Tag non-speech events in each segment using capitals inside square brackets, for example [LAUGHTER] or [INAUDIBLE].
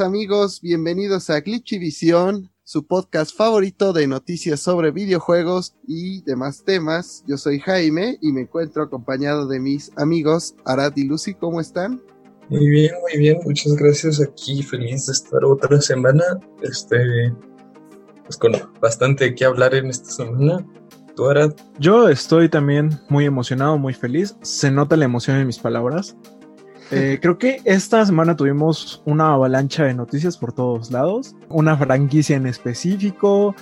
Amigos, bienvenidos a Glitchy Visión, su podcast favorito de noticias sobre videojuegos y demás temas. Yo soy Jaime y me encuentro acompañado de mis amigos Arad y Lucy. ¿Cómo están? Muy bien, muy bien, muchas gracias. Aquí feliz de estar otra semana. Este, pues con bastante que hablar en esta semana. ¿Tú, Arad? Yo estoy también muy emocionado, muy feliz. Se nota la emoción en mis palabras. Eh, creo que esta semana tuvimos una avalancha de noticias por todos lados. Una franquicia en específico,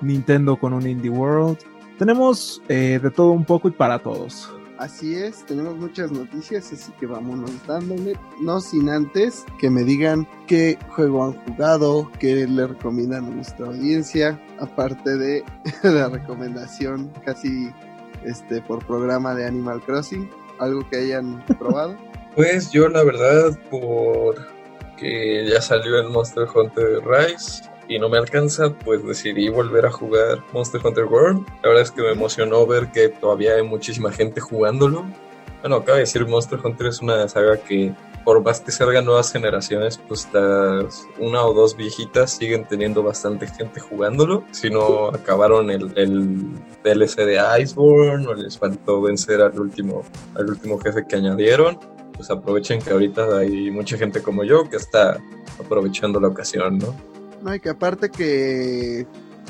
Nintendo con un Indie World. Tenemos eh, de todo un poco y para todos. Así es, tenemos muchas noticias, así que vámonos dándole. No sin antes que me digan qué juego han jugado, qué le recomiendan a nuestra audiencia, aparte de [LAUGHS] la recomendación casi este por programa de Animal Crossing, algo que hayan probado. [LAUGHS] Pues yo la verdad, por que ya salió el Monster Hunter Rise y no me alcanza, pues decidí volver a jugar Monster Hunter World. La verdad es que me emocionó ver que todavía hay muchísima gente jugándolo. Bueno, acaba de decir, Monster Hunter es una saga que por más que salgan nuevas generaciones, pues las una o dos viejitas siguen teniendo bastante gente jugándolo. Si no acabaron el, el DLC de Iceborne o les faltó vencer al último, al último jefe que añadieron pues aprovechen que ahorita hay mucha gente como yo que está aprovechando la ocasión, ¿no? No, y que aparte que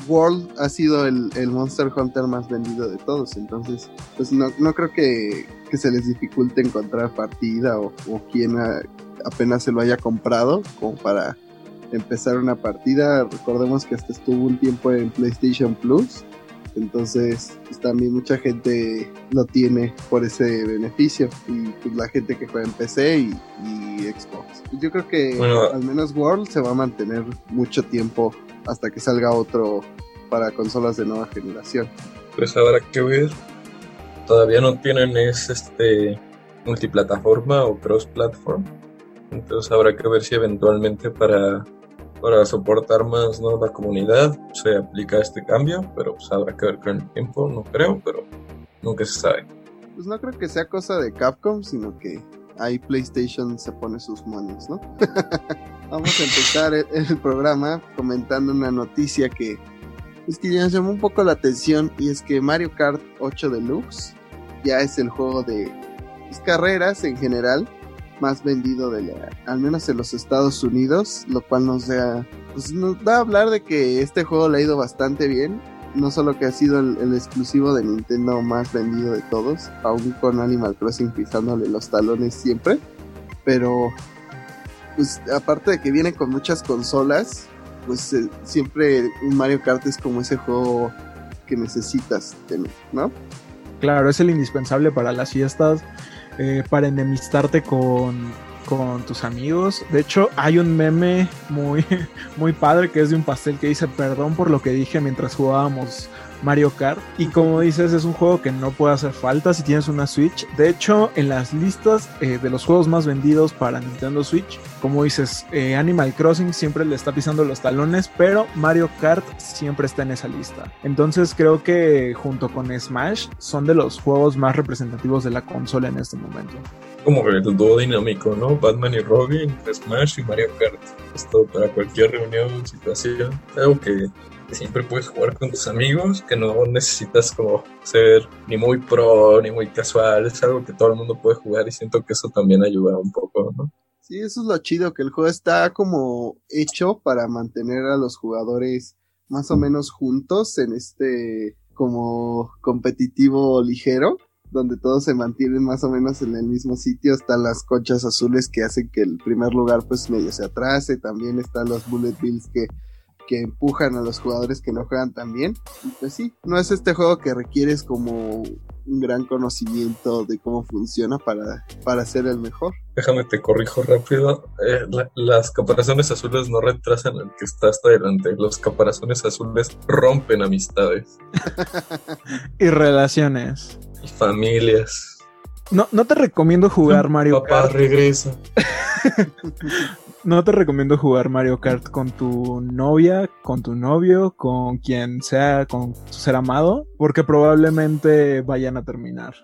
World ha sido el, Monster Hunter más vendido de todos, entonces pues no, no creo que, se les dificulte encontrar partida o, o quien apenas se lo haya comprado como para empezar una partida. Recordemos que hasta estuvo un tiempo en PlayStation Plus entonces, pues también mucha gente lo tiene por ese beneficio. Y pues la gente que juega en PC y, Xbox. Yo creo que al menos World se va a mantener mucho tiempo hasta que salga otro para consolas de nueva generación. Pues habrá que ver. Todavía no tienen ese este multiplataforma o cross platform. Entonces habrá que ver si eventualmente para para soportar más ¿no? la comunidad se aplica este cambio, pero pues habrá que ver con el tiempo, no creo, pero nunca se sabe. Pues no creo que sea cosa de Capcom, sino que ahí PlayStation se pone sus manos, ¿no? [LAUGHS] Vamos a empezar el, programa comentando una noticia que es que ya llamó un poco la atención y es que Mario Kart 8 Deluxe ya es el juego de pues, carreras en general más vendido de la, al menos en los Estados Unidos, lo cual nos da, pues nos da a hablar de que este juego le ha ido bastante bien. No solo que ha sido el, exclusivo de Nintendo más vendido de todos, aún con Animal Crossing pisándole los talones siempre, pero pues aparte de que viene con muchas consolas, pues eh, siempre un Mario Kart es como ese juego que necesitas tener, ¿no? Claro, es el indispensable para las fiestas eh, para enemistarte con, con tus amigos. De hecho, hay un meme muy, [LAUGHS] muy padre que es de un pastel que dice perdón por lo que dije mientras jugábamos Mario Kart. Y como dices, es un juego que no puede hacer falta si tienes una Switch. De hecho, en las listas eh, de los juegos más vendidos para Nintendo Switch, como dices, eh, Animal Crossing siempre le está pisando los talones, pero Mario Kart siempre está en esa lista. Entonces creo que junto con Smash son de los juegos más representativos de la consola en este momento. Como el dúo dinámico, ¿no? Batman y Robin, Smash y Mario Kart. Esto para cualquier reunión, situación. Algo que siempre puedes jugar con tus amigos, que no necesitas como ser ni muy pro ni muy casual, es algo que todo el mundo puede jugar y siento que eso también ayuda un poco, ¿no? Sí, eso es lo chido, que el juego está como hecho para mantener a los jugadores más o menos juntos en este como competitivo ligero, donde todos se mantienen más o menos en el mismo sitio, están las conchas azules que hacen que el primer lugar pues medio se atrase, también están los bullet bills que que empujan a los jugadores que no juegan tan bien. Y pues sí, no es este juego que requieres como un gran conocimiento de cómo funciona para, para ser el mejor. Déjame te corrijo rápido. Eh, las caparazones azules no retrasan al que está hasta adelante. Los caparazones azules rompen amistades. [LAUGHS] y relaciones. Y familias. No, no te recomiendo jugar Mario Papá regresa. [LAUGHS] no te recomiendo jugar Mario Kart con tu novia, con tu novio, con quien sea, con tu ser amado, porque probablemente vayan a terminar.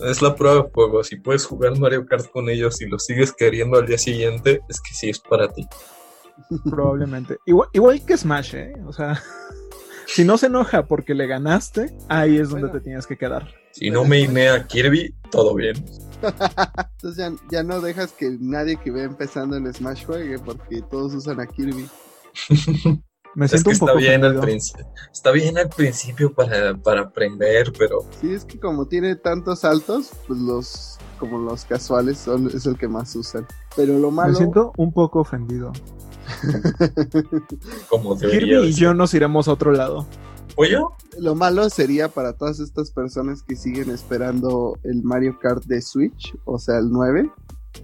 Es la prueba de fuego. Si puedes jugar Mario Kart con ellos y lo sigues queriendo al día siguiente, es que sí es para ti. [LAUGHS] Probablemente. Igual, igual que Smash, ¿eh? O sea, [LAUGHS] si no se enoja porque le ganaste, ahí es donde te tienes que quedar. Si no me inea a Kirby, todo bien. [LAUGHS] Entonces ya, ya, no dejas que nadie que vea empezando en Smash juegue porque todos usan a Kirby. [LAUGHS] Me siento es un que poco está bien, al está bien al principio para, para aprender, pero Sí, es que como tiene tantos saltos, pues los como los casuales son es el que más usan. Pero lo Me malo siento un poco ofendido. [LAUGHS] como Kirby y yo nos iremos a otro lado. ¿Pollo? lo malo sería para todas estas personas que siguen esperando el Mario Kart de Switch, o sea, el 9,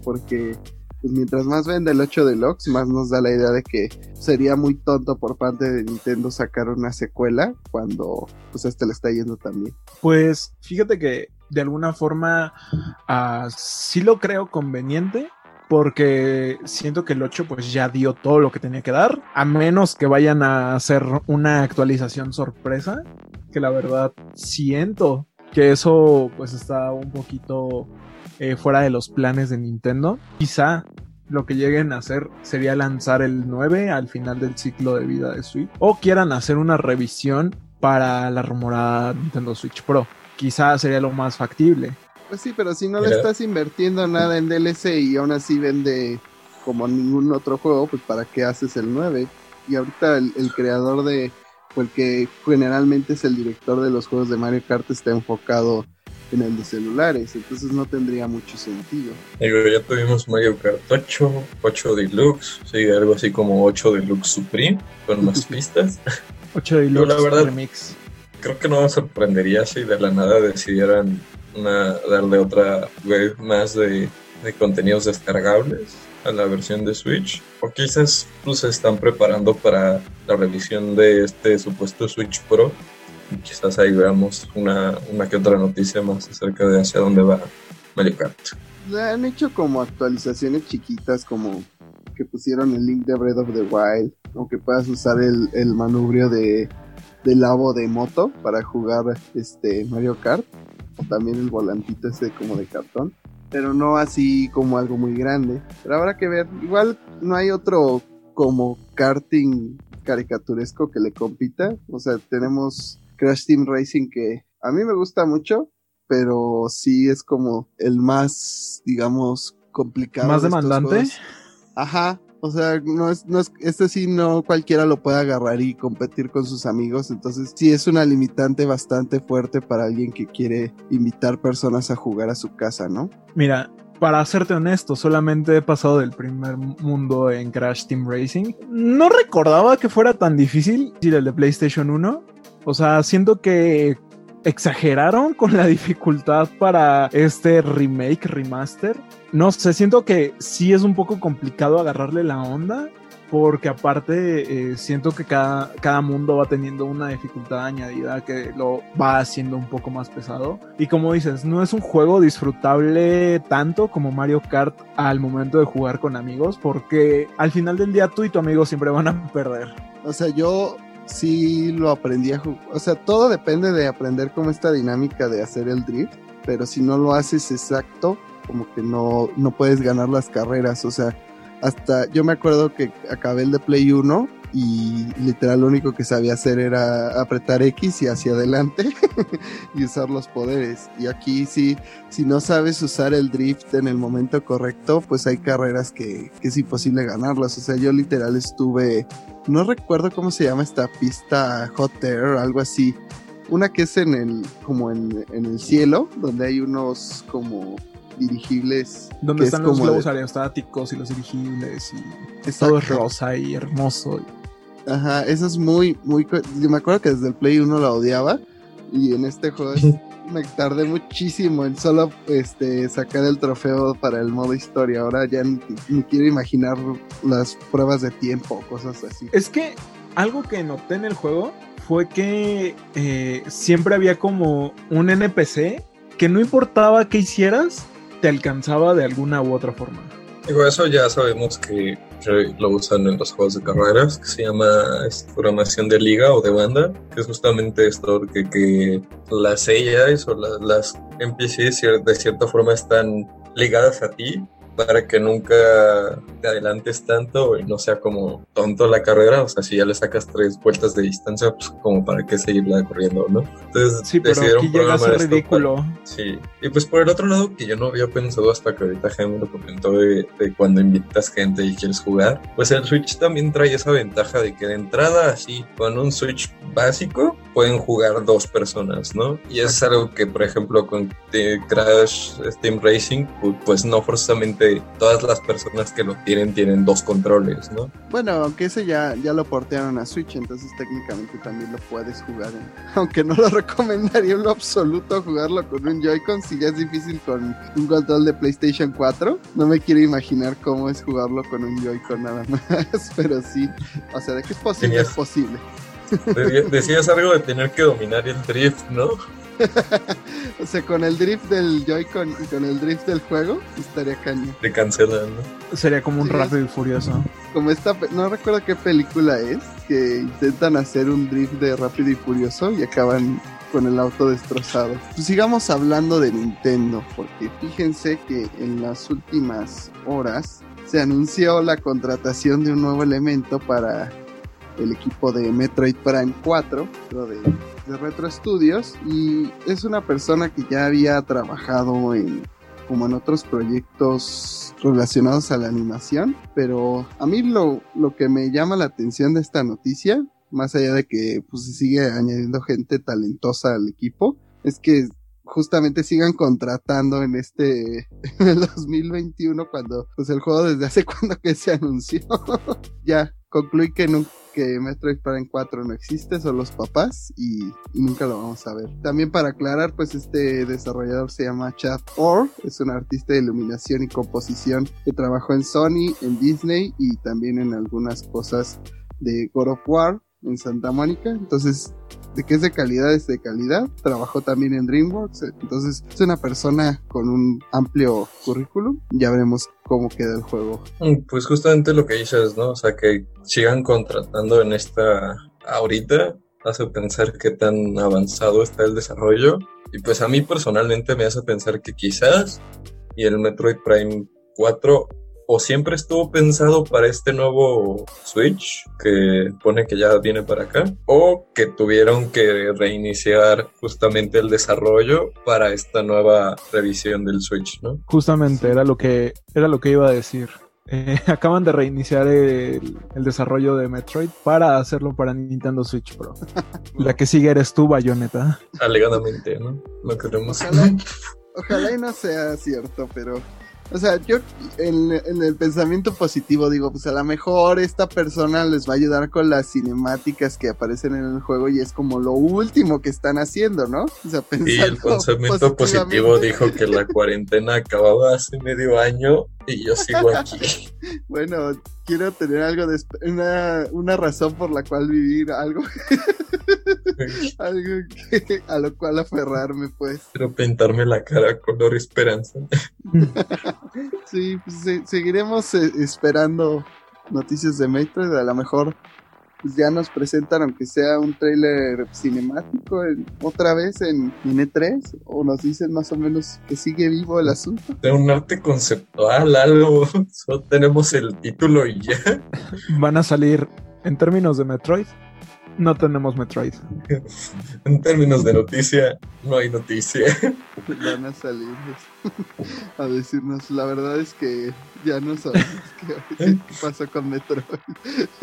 porque pues mientras más venda el 8 Deluxe, más nos da la idea de que sería muy tonto por parte de Nintendo sacar una secuela cuando pues este le está yendo también. Pues fíjate que de alguna forma ah, sí lo creo conveniente. Porque siento que el 8 pues ya dio todo lo que tenía que dar. A menos que vayan a hacer una actualización sorpresa. Que la verdad siento que eso pues está un poquito eh, fuera de los planes de Nintendo. Quizá lo que lleguen a hacer sería lanzar el 9 al final del ciclo de vida de Switch. O quieran hacer una revisión para la rumorada Nintendo Switch Pro. Quizá sería lo más factible. Pues sí, pero si no le estás invirtiendo nada en DLC y aún así vende como ningún otro juego, pues para qué haces el 9? Y ahorita el, el creador de, el que generalmente es el director de los juegos de Mario Kart está enfocado en el de celulares, entonces no tendría mucho sentido. Digo, ya tuvimos Mario Kart 8, 8 Deluxe, sí, algo así como 8 Deluxe Supreme, con más [LAUGHS] pistas. 8 de Yo, la verdad- Remix. Creo que no me sorprendería si de la nada decidieran una, darle otra wave más de, de contenidos descargables a la versión de Switch. O quizás pues, se están preparando para la revisión de este supuesto Switch Pro. Y quizás ahí veamos una, una que otra noticia más acerca de hacia dónde va Mario Kart. Han hecho como actualizaciones chiquitas, como que pusieron el link de Breath of the Wild, o que puedas usar el, el manubrio de, de labo de moto para jugar este Mario Kart, también el volantito ese como de cartón, pero no así como algo muy grande. Pero habrá que ver, igual no hay otro como karting caricaturesco que le compita, o sea, tenemos Crash Team Racing que a mí me gusta mucho, pero sí es como el más, digamos, complicado. ¿Más de estos demandante? juegos. Ajá. O sea, no es, no es, este sí no cualquiera lo puede agarrar y competir con sus amigos. Entonces, sí es una limitante bastante fuerte para alguien que quiere invitar personas a jugar a su casa, ¿no? Mira, para serte honesto, solamente he pasado del primer mundo en Crash Team Racing. No recordaba que fuera tan difícil el de PlayStation 1. O sea, siento que exageraron con la [LAUGHS] dificultad para este remake, remaster. No sé, siento que sí es un poco complicado agarrarle la onda. Porque aparte eh, siento que cada, cada mundo va teniendo una dificultad añadida que lo va haciendo un poco más pesado. Y como dices, no es un juego disfrutable tanto como Mario Kart al momento de jugar con amigos. Porque al final del día tú y tu amigo siempre van a perder. O sea, yo sí lo aprendí a jugar. O sea, todo depende de aprender como esta dinámica de hacer el drift. Pero si no lo haces exacto, como que no, no puedes ganar las carreras. O sea, hasta yo me acuerdo que acabé el de Play 1 y literal lo único que sabía hacer era apretar X y hacia adelante [LAUGHS] y usar los poderes. Y aquí sí, si no sabes usar el drift en el momento correcto, pues hay carreras que, que es imposible ganarlas. O sea, yo literal estuve, no recuerdo cómo se llama esta pista Hot Air, algo así. Una que es en el, como en, en el cielo, donde hay unos como dirigibles. Donde es están los de- globos aerostáticos y los dirigibles y Exacto. todo es rosa y hermoso. Ajá, eso es muy, muy... Yo me acuerdo que desde el Play 1 la odiaba y en este juego es- [LAUGHS] me tardé muchísimo en solo este, sacar el trofeo para el modo historia. Ahora ya ni, ni quiero imaginar las pruebas de tiempo, cosas así. Es que algo que noté en el juego fue que eh, siempre había como un NPC que no importaba qué hicieras, te alcanzaba de alguna u otra forma. Digo, eso ya sabemos que, lo usan en los juegos de carreras, que se llama programación de liga o de banda, que es justamente esto, que, que las AIs o las NPCs de cierta forma están ligadas a ti para que nunca te adelantes tanto y no sea como tonto la carrera. O sea, si ya le sacas tres vueltas de distancia, pues como para qué seguirla corriendo, ¿no? Entonces sí, pero decidieron aquí llega a ser ridículo. Sí. Y pues por el otro lado, que yo no había pensado hasta que ahorita Jaime lo comentó de, de, cuando invitas gente y quieres jugar, pues el Switch también trae esa ventaja de que de entrada, así, con un Switch básico, pueden jugar dos personas, ¿no? Y es algo que, por ejemplo, con Crash Steam Racing, pues no forzosamente todas las personas que lo tienen tienen dos controles, ¿no? Bueno, aunque ese ya, ya lo portearon a Switch, entonces técnicamente también lo puedes jugar. [LAUGHS] Aunque no lo [LAUGHS] recomendaría en lo absoluto jugarlo con un Joy-Con, si ya es difícil con un control de PlayStation 4. No me quiero imaginar cómo es jugarlo con un Joy-Con nada [LAUGHS] más, pero sí, o sea, de que es posible, es posible. Decías algo de tener que dominar el drift, ¿no? [LAUGHS] o sea, con el drift del Joy-Con y con el drift del juego, estaría caño. Te cancelan, ¿no? Sería como un rápido y furioso. Como esta, no recuerdo qué película es, que intentan hacer un drift de rápido y furioso y acaban con el auto destrozado. Pues sigamos hablando de Nintendo, porque fíjense que en las últimas horas se anunció la contratación de un nuevo elemento para el equipo de Metroid Prime 4, de, de Retro Studios, y es una persona que ya había trabajado en como en otros proyectos relacionados a la animación, pero a mí lo, lo que me llama la atención de esta noticia, más allá de que pues, se sigue añadiendo gente talentosa al equipo, es que justamente sigan contratando en este [LAUGHS] en el 2021 cuando pues el juego desde hace [LAUGHS] cuando que se anunció. [LAUGHS] Ya concluí que nunca que Metroid Prime 4 no existe, son los papás y, nunca lo vamos a ver. También para aclarar, pues este desarrollador se llama Chad Orr, es un artista de iluminación y composición que trabajó en Sony, en Disney y también en algunas cosas de God of War en Santa Mónica. Entonces, de que es de calidad, es de calidad. Trabajó también en DreamWorks. Entonces, es una persona con un amplio currículum. Ya veremos cómo queda el juego. Mm, pues justamente lo que dices, ¿no? O sea, que sigan contratando en esta ahorita hace pensar qué tan avanzado está el desarrollo. Y pues a mí personalmente me hace pensar que quizás y el Metroid Prime 4 o siempre estuvo pensado para este nuevo Switch que pone que ya viene para acá o que tuvieron que reiniciar justamente el desarrollo para esta nueva revisión del Switch, ¿no? Justamente era lo que era lo que iba a decir. Eh, [LAUGHS] acaban de reiniciar el, desarrollo de Metroid para hacerlo para Nintendo Switch Pro. [LAUGHS] La que sigue eres tú, Bayonetta. Alegadamente, ¿no? Lo queremos. ojalá y [LAUGHS] no sea cierto, pero o sea, yo en, el pensamiento positivo digo, pues a lo mejor esta persona les va a ayudar con las cinemáticas que aparecen en el juego y es como lo último que están haciendo, ¿no? O sea, y el pensamiento positivo dijo que la cuarentena acababa hace medio año y yo sigo aquí. [LAUGHS] bueno, quiero tener algo de una, una razón por la cual vivir, algo, [LAUGHS] algo [LAUGHS] a lo cual aferrarme, pues. Quiero pintarme la cara color esperanza. [LAUGHS] sí, pues seguiremos eh, esperando noticias de Metroid, a lo mejor pues ya nos presentan, aunque sea un trailer cinemático, otra vez en, en, 3 o nos dicen más o menos que sigue vivo el asunto. De un arte conceptual, algo, [LAUGHS] solo tenemos el título y ya. Van a salir, en términos de Metroid, no tenemos Metroid. [LAUGHS] en términos de noticia, no hay noticia. Van a salir a decirnos, la verdad es que ya no sabemos qué, pasó con Metroid.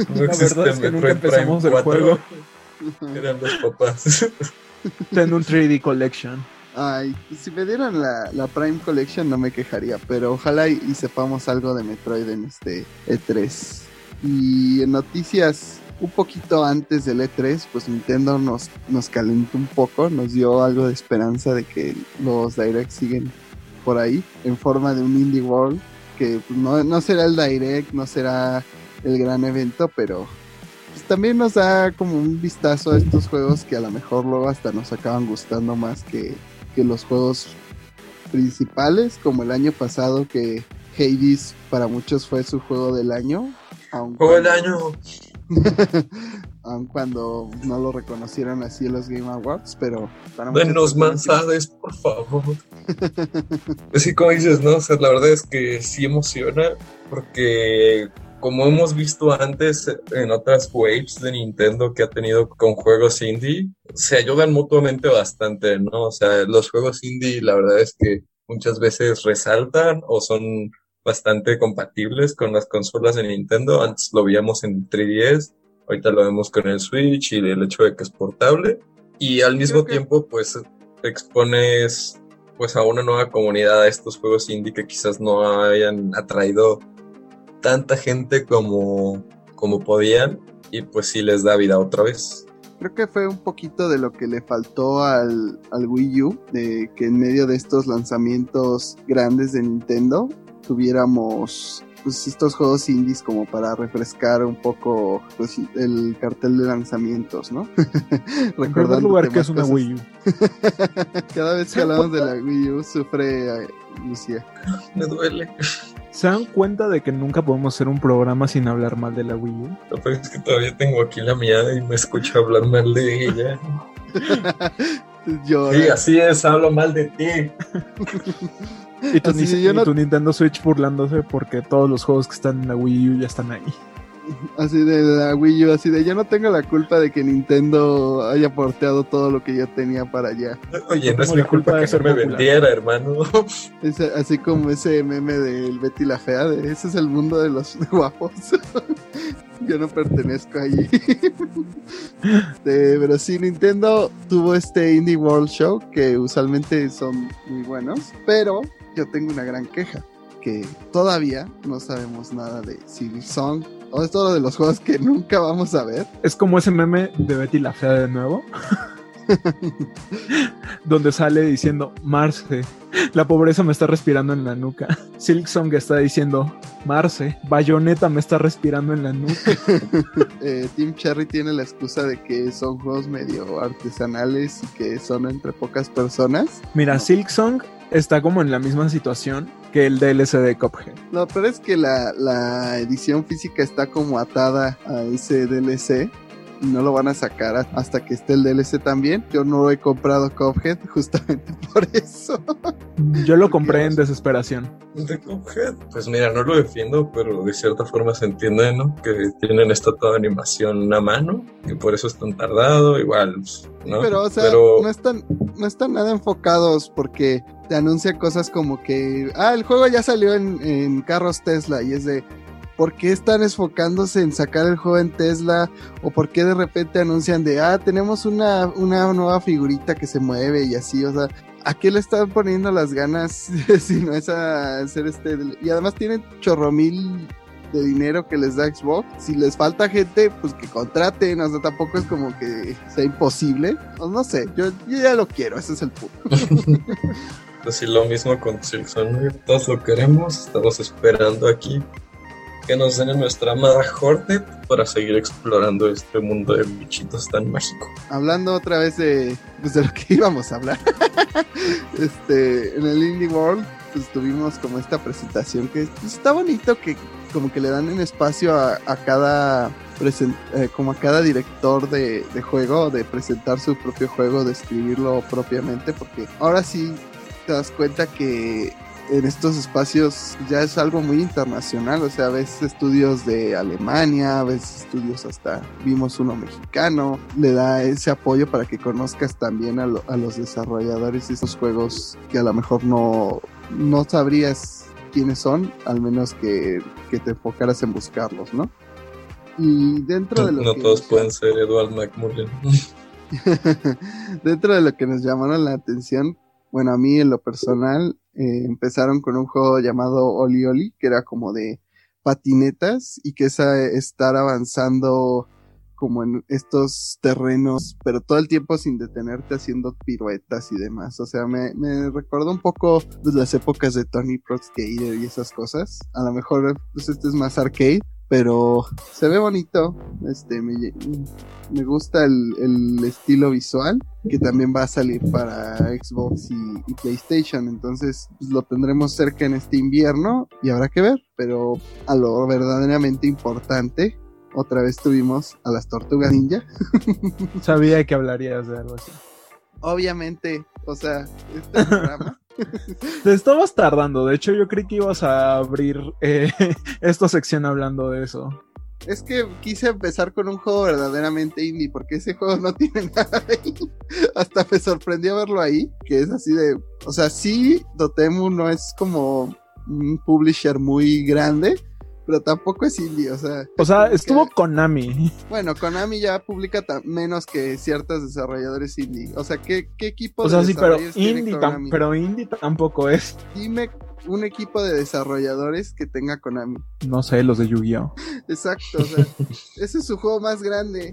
No la verdad es que nunca empezamos el juego. Eran los papás. [LAUGHS] Ten un 3D Collection. Ay, si me dieran la, la, Prime Collection no me quejaría, pero ojalá y, y sepamos algo de Metroid en este E3. Y en noticias un poquito antes del E3, pues Nintendo nos, nos calentó un poco, nos dio algo de esperanza de que los Direct siguen por ahí, en forma de un Indie World, que pues, no, será el Direct, no será el gran evento, pero pues, también nos da como un vistazo a estos juegos que a lo mejor luego hasta nos acaban gustando más que, que los juegos principales, como el año pasado que Hades para muchos fue su juego del año. Juego del año. [LAUGHS] aun cuando no lo reconocieron así en los Game Awards, pero para Denos manzades, por favor. Así como dices, ¿no? O sea, la verdad es que sí emociona, porque como hemos visto antes en otras waves de Nintendo que ha tenido con juegos indie, se ayudan mutuamente bastante, ¿no? O sea, los juegos indie, la verdad es que muchas veces resaltan o son bastante compatibles con las consolas de Nintendo. Antes lo veíamos en 3DS, ahorita lo vemos con el Switch y el hecho de que es portable. Y al mismo tiempo, pues expones pues a una nueva comunidad a estos juegos indie que quizás no hayan atraído tanta gente como, como podían y pues sí les da vida otra vez. Creo que fue un poquito de lo que le faltó al, al Wii U, de que en medio de estos lanzamientos grandes de Nintendo tuviéramos pues estos juegos indies como para refrescar un poco pues el cartel de lanzamientos, ¿no? [LAUGHS] Recordando lugar que es una Wii U. [LAUGHS] Cada vez que hablamos de la Wii U sufre Lucia. [LAUGHS] Me duele. ¿Se dan cuenta de que nunca podemos hacer un programa sin hablar mal de la Wii U? Lo es que todavía tengo aquí la mía y me escucho hablar mal de ella. Sí, así es, hablo mal de ti. Y tu, Nintendo Switch burlándose porque todos los juegos que están en la Wii U ya están ahí. Así de la Wii U, así de yo no tengo la culpa de que Nintendo haya porteado todo lo que yo tenía para allá. Oye, no, es mi culpa, de que no me vendiera, hermano. [LAUGHS] así como ese meme del Betty la Fea, de ese es el mundo de los [LAUGHS] guapos. [LAUGHS] yo no pertenezco allí. pero sí, Nintendo tuvo este Indie World Show que usualmente son muy buenos, pero yo tengo una gran queja, que todavía no sabemos nada de Silly Song, o es todo de los juegos que nunca vamos a ver. Es como ese meme de Betty la Fea de nuevo. [LAUGHS] donde sale diciendo Marce, la pobreza me está respirando en la nuca. Silksong está diciendo Marce, Bayonetta me está respirando en la nuca. [LAUGHS] eh, Team Cherry tiene la excusa de que son juegos medio artesanales y que son entre pocas personas. Mira, Silksong está como en la misma situación que el DLC de Cuphead. No, pero es que la, la edición física está como atada a ese DLC no lo van a sacar hasta que esté el DLC también. Yo no he comprado Cuphead [LAUGHS] justamente por eso. Yo lo compré en desesperación. ¿De Cuphead? Pues mira, no lo defiendo, pero de cierta forma se entiende, ¿no? Que tienen esta toda animación a mano, y por eso es tan tardado, igual, ¿no? Pero, o sea, No, están, no están nada enfocados porque te anuncia cosas como que, ah, el juego ya salió en, en carros Tesla y es de, ¿por qué están enfocándose en sacar el juego en Tesla? ¿O por qué de repente anuncian de, ah, tenemos una, una nueva figurita que se mueve y así? O sea, ¿a qué le están poniendo las ganas [LAUGHS] si no es a hacer este? Y además tienen chorro mil de dinero que les da Xbox. Si les falta gente, pues que contraten. O sea, tampoco es como que sea imposible. O no sé, yo, ya lo quiero, ese es el punto. [LAUGHS] pues sí, lo mismo con Silson. Todos lo queremos, estamos esperando aquí que nos den nuestra amada Hornet para seguir explorando este mundo de bichitos tan mágico. Hablando otra vez de, pues, de lo que [LAUGHS] íbamos a hablar, [LAUGHS] este, en el Indie World pues tuvimos como esta presentación que pues, está bonito que como que le dan un espacio a, cada eh, como a cada director de, de, juego de presentar su propio juego, de escribirlo propiamente, porque ahora sí te das cuenta que en estos espacios ya es algo muy internacional, o sea, ves estudios de Alemania, ves estudios hasta, vimos uno mexicano, le da ese apoyo para que conozcas también a, los desarrolladores de estos juegos que a lo mejor no, no sabrías quiénes son, al menos que, te enfocaras en buscarlos, ¿no? Y dentro de lo no todos pueden ser Edward McMullen. [LAUGHS] dentro de lo que nos llamaron la atención, bueno, a mí en lo personal, eh, empezaron con un juego llamado Oli Oli, que era como de patinetas y que es estar avanzando como en estos terrenos, pero todo el tiempo sin detenerte haciendo piruetas y demás. O sea, me, me recordó un poco las épocas de Tony Pro Skater y esas cosas. A lo mejor pues este es más arcade, pero se ve bonito. Este, me, me gusta el, el, estilo visual, que también va a salir para Xbox y, PlayStation. Entonces pues, lo tendremos cerca en este invierno y habrá que ver. Pero a lo verdaderamente importante, otra vez tuvimos a las tortugas ninja. Sabía que hablarías de algo así. Obviamente, o sea, este programa. Te estabas tardando, de hecho yo creí que ibas a abrir eh, [LAUGHS] esta sección hablando de eso. Es que quise empezar con un juego verdaderamente indie, porque ese juego no [LAUGHS] tiene nada ahí. Hasta me sorprendió verlo ahí, que es así de... O sea, sí, Dotemu no es como un publisher muy grande, pero tampoco es indie, o sea. O sea, estuvo Konami. Bueno, Konami ya publica menos que ciertos desarrolladores indie. O sea, ¿qué, qué equipo o sea, sí, pero indie, pero indie tampoco es. Dime un equipo de desarrolladores que tenga Konami. No sé, los de Yu-Gi-Oh. Exacto, o sea, [LAUGHS] ese es su juego más grande.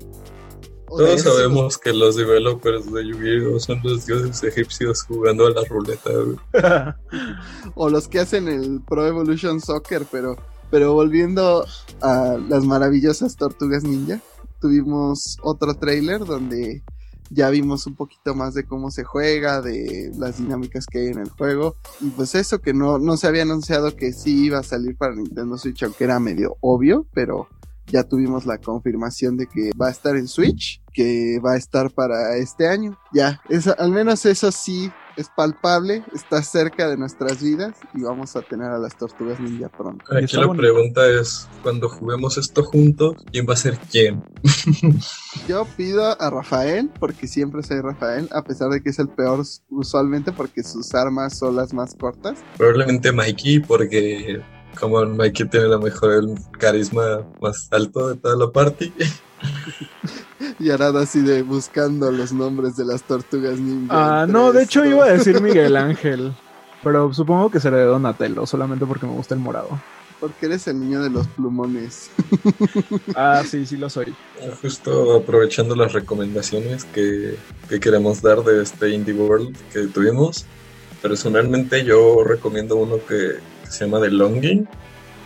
Todos sabemos que los developers de Yu-Gi-Oh son los dioses egipcios jugando a la ruleta. [LAUGHS] [LAUGHS] o los que hacen el Pro Evolution Soccer, pero pero volviendo a las maravillosas tortugas ninja, tuvimos otro trailer donde ya vimos un poquito más de cómo se juega, de las dinámicas que hay en el juego. Y pues eso que no, no se había anunciado que sí iba a salir para Nintendo Switch, aunque era medio obvio, pero ya tuvimos la confirmación de que va a estar en Switch, que va a estar para este año. Ya, al menos eso sí es palpable, está cerca de nuestras vidas y vamos a tener a las tortugas ninja pronto. Aquí la pregunta es, cuando juguemos esto juntos, ¿quién va a ser quién? Yo pido a Rafael, porque siempre soy Rafael, a pesar de que es el peor usualmente porque sus armas son las más cortas. Probablemente Mikey, porque como Mikey tiene la mejor el carisma más alto de toda la party. [LAUGHS] y Arad así de buscando los nombres de las tortugas ninja. Ah, no, de hecho iba a decir [LAUGHS] Miguel Ángel. Pero supongo que será de Donatello, solamente porque me gusta el morado. Porque eres el niño de los plumones. [LAUGHS] ah, sí, sí lo soy. Justo aprovechando las recomendaciones que, que queremos dar de este Indie World que tuvimos, personalmente yo recomiendo uno que, que se llama The Longing.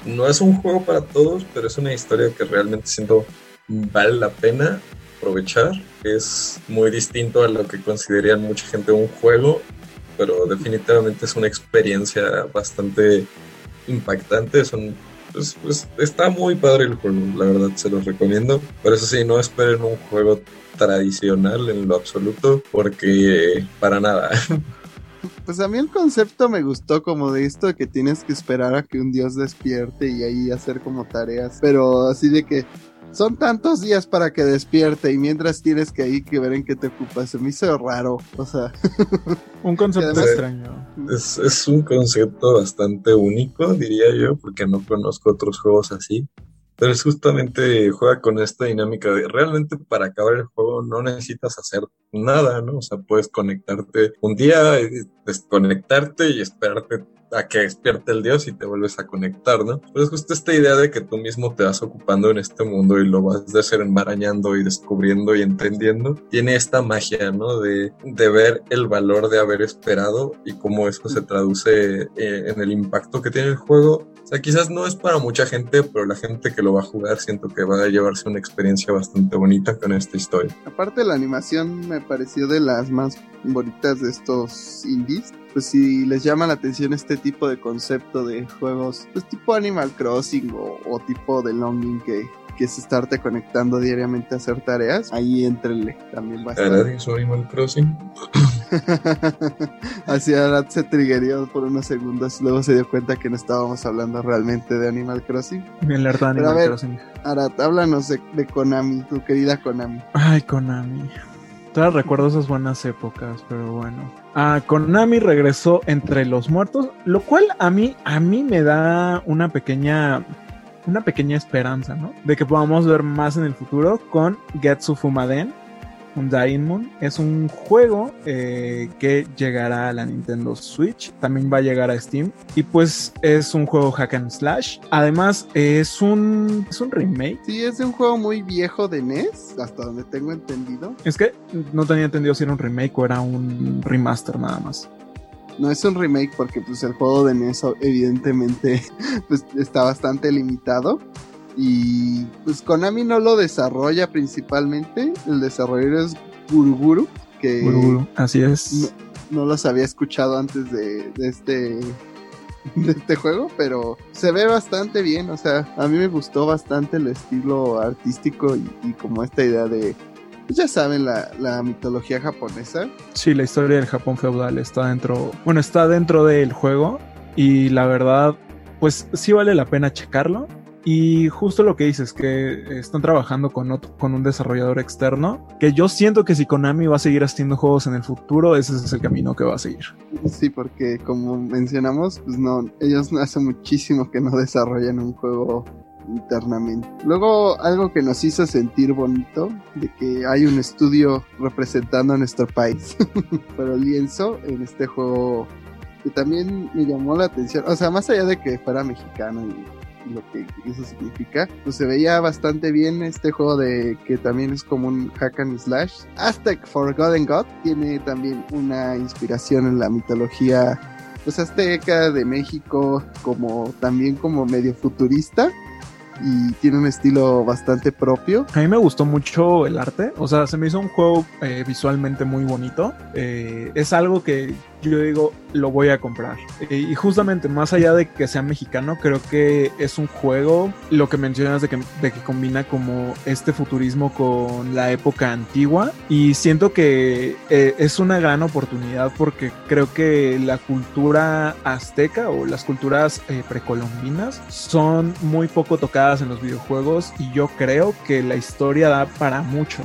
No es un juego para todos, pero es una historia que realmente siento vale la pena aprovechar. Es muy distinto a lo que considerarían mucha gente un juego, pero definitivamente es una experiencia bastante impactante. Son, pues, pues, está muy padre el juego, la verdad se los recomiendo. Pero eso sí, no esperen un juego tradicional en lo absoluto, porque para nada. [LAUGHS] Pues a mí el concepto me gustó como de esto de que tienes que esperar a que un dios despierte y ahí hacer como tareas, pero así de que son tantos días para que despierte y mientras tienes que ir que ver en qué te ocupas. Se me hizo raro, o sea. [LAUGHS] un concepto extraño. Es, es, un concepto bastante único, diría yo, porque no conozco otros juegos así. Pero es justamente juega con esta dinámica de realmente para acabar el juego no necesitas hacer nada, ¿no? O sea, puedes conectarte un día, desconectarte y esperarte a que despierte el dios y te vuelves a conectar, ¿no? Pero es justo esta idea de que tú mismo te vas ocupando en este mundo y lo vas de ser enmarañando y descubriendo y entendiendo. Tiene esta magia, ¿no? De, de ver el valor de haber esperado y cómo eso se traduce eh, en el impacto que tiene el juego. O sea, quizás no es para mucha gente, pero la gente que lo va a jugar siento que va a llevarse una experiencia bastante bonita con esta historia. Aparte la animación me pareció de las más bonitas de estos indies pues si les llama la atención este tipo de concepto de juegos, pues tipo Animal Crossing o, tipo de Longing que, que es estarte conectando diariamente a hacer tareas, ahí entrele también va a estar. Animal Crossing? [LAUGHS] Así Arad se triggerió por unos segundos, luego se dio cuenta que no estábamos hablando realmente de Animal Crossing. Bien, la Animal Crossing. Arad, háblanos de, de Konami, tu querida Konami. Ay, Konami. Todavía recuerdo esas buenas épocas, pero bueno. Ah, Konami regresó entre los muertos, lo cual a mí, a mí me da una pequeña, una pequeña esperanza, ¿no? De que podamos ver más en el futuro con Getsu Fumaden, un Dying Moon. Es un juego eh, que llegará a la Nintendo Switch, también va a llegar a Steam y pues es un juego hack and slash. Además es un es un remake. Sí, es de un juego muy viejo de NES, hasta donde tengo entendido. Es que no tenía entendido si era un remake o era un remaster nada más. No es un remake porque pues el juego de NES evidentemente [LAUGHS] pues, está bastante limitado Y pues Konami no lo desarrolla principalmente, el desarrollador es Guruguru, que Guruguru, así es. No, no, los había escuchado antes de, de este de este juego, pero se ve bastante bien, o sea, a mí me gustó bastante el estilo artístico y, y como esta idea de, pues ya saben, la, la, mitología japonesa. Sí, la historia del Japón feudal está dentro, bueno, está dentro del juego y la verdad, pues sí vale la pena checarlo. Y justo lo que dices, que están trabajando con, otro, con un desarrollador externo, que yo siento que si Konami va a seguir haciendo juegos en el futuro, ese es el camino que va a seguir. Sí, porque como mencionamos, pues no, ellos hace muchísimo que no desarrollan un juego internamente. Luego algo que nos hizo sentir bonito, de que hay un estudio representando a nuestro país, [LAUGHS] pero lienzo en este juego que también me llamó la atención, o sea, más allá de que fuera mexicano y lo que eso significa, pues se veía bastante bien este juego de que también es como un hack and slash. Aztec Forgotten God tiene también una inspiración en la mitología pues azteca de México, como también como medio futurista y tiene un estilo bastante propio. A mí me gustó mucho el arte, o sea, se me hizo un juego eh, visualmente muy bonito. Eh, es algo que yo digo, lo voy a comprar. Eh, y justamente, más allá de que sea mexicano, creo que es un juego, lo que mencionas de que, de que combina como este futurismo con la época antigua. Y siento que eh, es una gran oportunidad porque creo que la cultura azteca o las culturas eh, precolombinas son muy poco tocadas en los videojuegos y yo creo que la historia da para mucho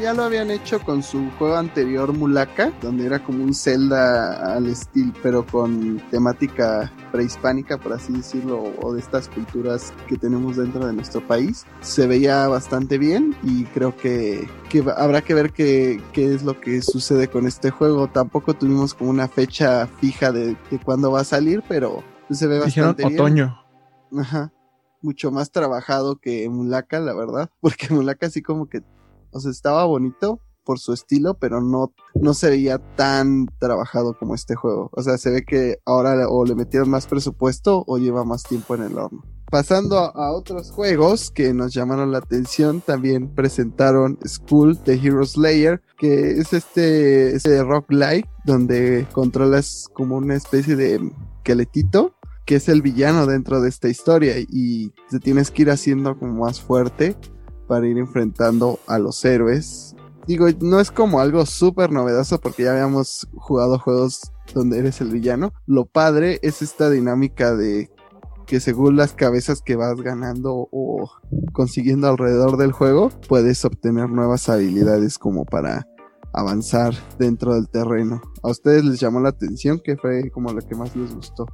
ya lo habían hecho con su juego anterior Mulaka, donde era como un Zelda al estilo, pero con temática prehispánica, por así decirlo, o de estas culturas que tenemos dentro de nuestro país. Se veía bastante bien y creo que, que habrá que ver qué, qué, es lo que sucede con este juego. Tampoco tuvimos como una fecha fija de, de cuándo va a salir, pero se ve bastante Dijeron otoño. Ajá mucho más trabajado que Mulaka, la verdad, [LAUGHS] porque Mulaka así como que o sea, estaba bonito por su estilo, pero no, no se veía tan trabajado como este juego. O sea, se ve que ahora o le metieron más presupuesto o lleva más tiempo en el horno. Pasando a, otros juegos que nos llamaron la atención, también presentaron School The Hero Slayer, que es este, este rock light donde controlas como una especie de esqueletito que es el villano dentro de esta historia y te tienes que ir haciendo como más fuerte para ir enfrentando a los héroes. Digo, no es como algo súper novedoso porque ya habíamos jugado juegos donde eres el villano. Lo padre es esta dinámica de que según las cabezas que vas ganando o consiguiendo alrededor del juego, puedes obtener nuevas habilidades como para avanzar dentro del terreno. ¿A ustedes les llamó la atención? ¿Qué fue como lo que más les gustó?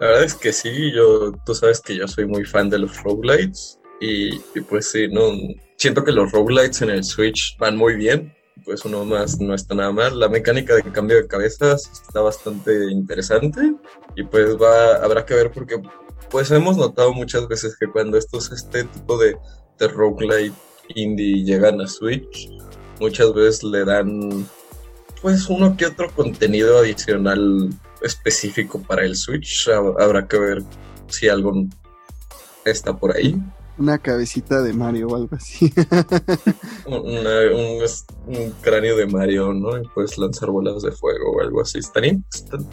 La verdad es que sí, yo, tú sabes que yo soy muy fan de los roguelites y, pues sí, no, siento que los roguelites en el Switch van muy bien. Pues uno más no está nada mal. La mecánica de cambio de cabezas está bastante interesante. Y pues va, habrá que ver porque pues hemos notado muchas veces que cuando estos, este tipo de, de roguelite indie llegan a Switch, muchas veces le dan pues uno que otro contenido adicional específico para el Switch. Habrá que ver si algo está por ahí una cabecita de Mario o algo así. [LAUGHS] Una, un, un, cráneo de Mario, ¿no? Y puedes lanzar bolas de fuego o algo así. Estaría,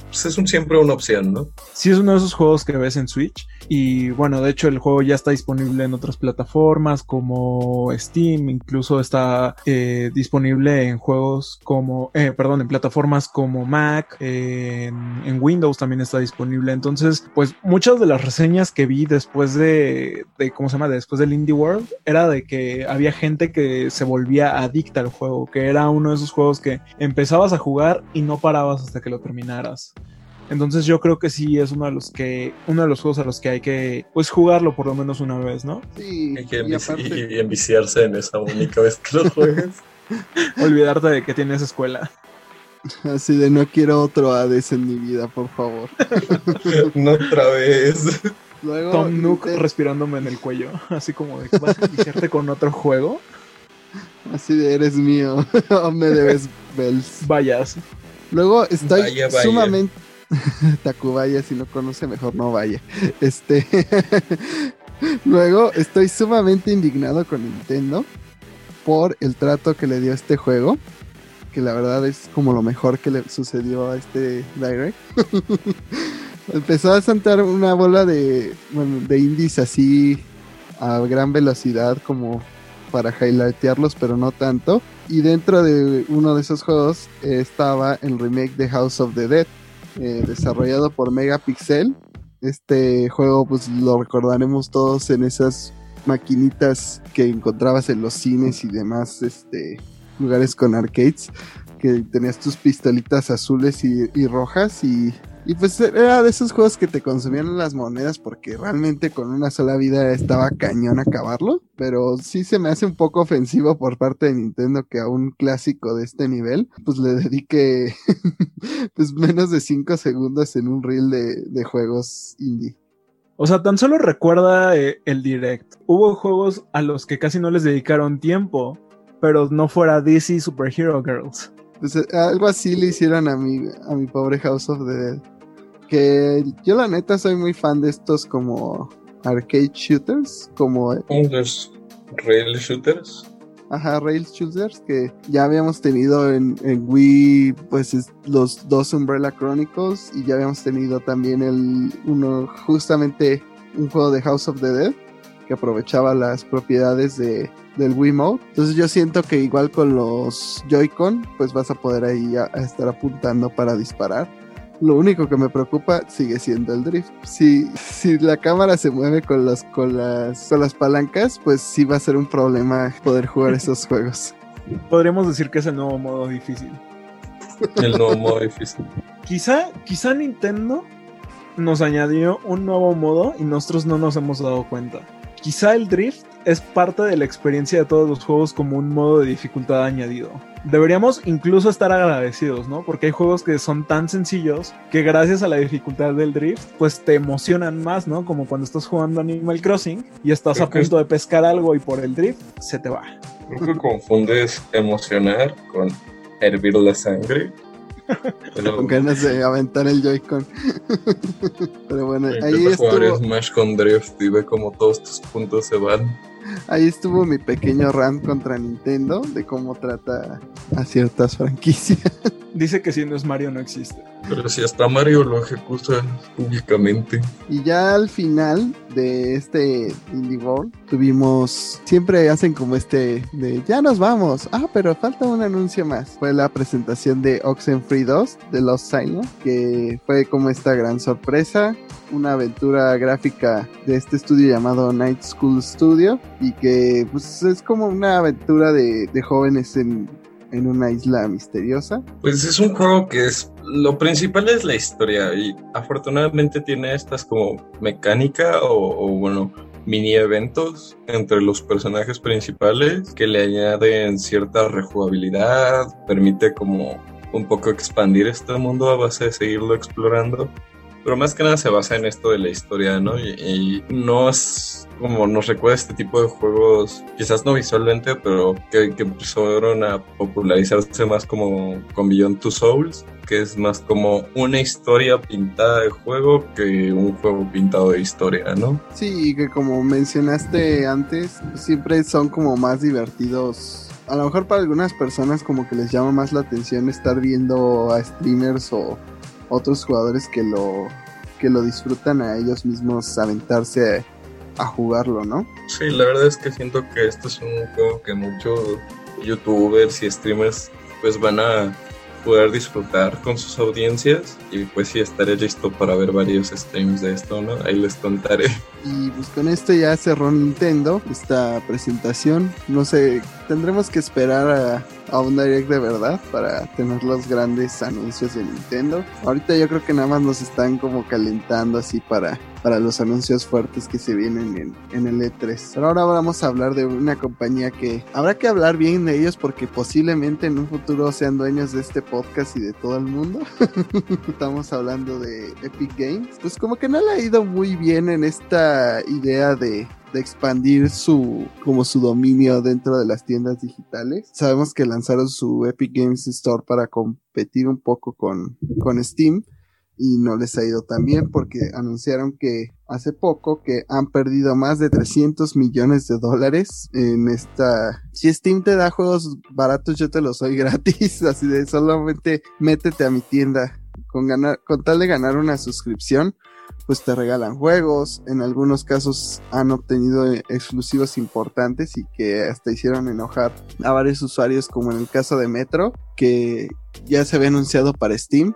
pues es un, siempre una opción, ¿no? Sí, es uno de esos juegos que ves en Switch. Y bueno, de hecho el juego ya está disponible en otras plataformas como Steam, incluso está eh, disponible en juegos como, eh, perdón, en plataformas como Mac, eh, en, en, Windows también está disponible. Entonces, pues muchas de las reseñas que vi después de, de ¿cómo se llama? Después del Indie World, era de que había gente que se volvía adicta al juego, que era uno de esos juegos que empezabas a jugar y no parabas hasta que lo terminaras. Entonces yo creo que sí es uno de los que uno de los juegos a los que hay que pues jugarlo por lo menos una vez, ¿no? Sí. Hay que y, aparte... y, y enviciarse en esa única vez que lo juegues. [LAUGHS] Olvidarte de que tienes escuela. Así de no quiero otro Hades en mi vida, por favor. [LAUGHS] no otra vez. Luego, Tom Nook respirándome en el cuello, [LAUGHS] así como de vas a iniciarte con otro juego. Así de eres mío, [LAUGHS] me debes bells. Vayas. Luego estoy vaya, vaya. sumamente [LAUGHS] Tacubaya, si no conoce, mejor no vaya. Este. Luego, estoy sumamente indignado con Nintendo por el trato que le dio a este juego. Que la verdad es como lo mejor que le sucedió a este Direct. Empezó a saltar una bola de, de indies así a gran velocidad como para highlightearlos, pero no tanto. Y dentro de uno de esos juegos estaba el remake de House of the Dead, eh, desarrollado por Megapixel. Este juego pues lo recordaremos todos en esas maquinitas que encontrabas en los cines y demás este, lugares con arcades, que tenías tus pistolitas azules y, y rojas y y pues era de esos juegos que te consumían las monedas porque realmente con una sola vida estaba cañón acabarlo. Pero sí se me hace un poco ofensivo por parte de Nintendo que a un clásico de este nivel pues le dedique [LAUGHS] pues menos de 5 segundos en un reel de, juegos indie. O sea, tan solo recuerda eh, el direct. Hubo juegos a los que casi no les dedicaron tiempo, pero no fuera DC Super Hero Girls. Pues eh, algo así le hicieron a mi, a mi pobre House of the Dead. Que yo la neta soy muy fan de estos como arcade shooters, como... Los rail shooters. Ajá, rail shooters que ya habíamos tenido en, en Wii, pues los dos Umbrella Chronicles y ya habíamos tenido también el uno justamente un juego de House of the Dead que aprovechaba las propiedades de, del Mode Entonces yo siento que igual con los Joy-Con, pues vas a poder ahí a, estar apuntando para disparar. Lo único que me preocupa sigue siendo el drift. Si, si la cámara se mueve con, los, con, las, con las palancas, pues sí va a ser un problema poder jugar [LAUGHS] esos juegos. Podríamos decir que es el nuevo modo difícil. El nuevo modo difícil. Quizá, quizá Nintendo nos añadió un nuevo modo y nosotros no nos hemos dado cuenta. Quizá el drift es parte de la experiencia de todos los juegos como un modo de dificultad añadido. Deberíamos incluso estar agradecidos, ¿no? Porque hay juegos que son tan sencillos que gracias a la dificultad del drift, pues te emocionan más, ¿no? Como cuando estás jugando Animal Crossing y estás a punto de pescar algo y por el drift se te va. Creo que confundes emocionar con hervir la sangre [LAUGHS] con ganas de aventar el Joy-Con. [LAUGHS] Pero bueno, ahí estuvo. Smash con Drift y ve como todos tus puntos se van. Ahí estuvo mi pequeño rant contra Nintendo de cómo trata a ciertas franquicias. Dice que si no es Mario no existe. Pero si hasta Mario lo ejecuta públicamente. Y ya al final de este Indie World tuvimos, siempre hacen como este de ya nos vamos. Ah, pero falta un anuncio más. Fue la presentación de Oxenfree 2 de Lost Silent, que fue como esta gran sorpresa una aventura gráfica de este estudio llamado Night School Studio y que pues es como una aventura de, de jóvenes en, en una isla misteriosa. Pues es un juego que es lo principal es la historia y afortunadamente tiene estas como mecánica o, bueno mini eventos entre los personajes principales que le añaden cierta rejugabilidad, permite como un poco expandir este mundo a base de seguirlo explorando. Pero más que nada se basa en esto de la historia, ¿no? Y, no es como nos recuerda este tipo de juegos, quizás no visualmente, pero que, empezaron a popularizarse más como con Beyond Two Souls, que es más como una historia pintada de juego que un juego pintado de historia, ¿no? Sí, y que como mencionaste antes, siempre son como más divertidos a lo mejor para algunas personas como que les llama más la atención estar viendo a streamers o otros jugadores que lo que lo disfrutan a ellos mismos aventarse a, jugarlo, ¿no? Sí, la verdad es que siento que esto es un juego que muchos youtubers y streamers pues van a poder disfrutar con sus audiencias y pues sí estaré listo para ver varios streams de esto, ¿no? Ahí les contaré. Y pues con esto ya cerró Nintendo esta presentación. No sé, tendremos que esperar a, a un direct de verdad para tener los grandes anuncios de Nintendo. Ahorita yo creo que nada más nos están como calentando así para, para los anuncios fuertes que se vienen en, en el E3. Pero ahora vamos a hablar de una compañía que habrá que hablar bien de ellos porque posiblemente en un futuro sean dueños de este podcast y de todo el mundo. [LAUGHS] Estamos hablando de Epic Games. Pues como que no le ha ido muy bien en esta idea de expandir su como su dominio dentro de las tiendas digitales. Sabemos que lanzaron su Epic Games Store para competir un poco con, con Steam, y no les ha ido tan bien porque anunciaron que hace poco que han perdido más de 300 millones de dólares en esta... Si Steam te da juegos baratos, yo te los doy [LAUGHS] gratis, así de solamente métete a mi tienda con ganar, con tal de ganar una suscripción pues te regalan juegos, en algunos casos han obtenido exclusivos importantes y que hasta hicieron enojar a varios usuarios como en el caso de Metro, que ya se había anunciado para Steam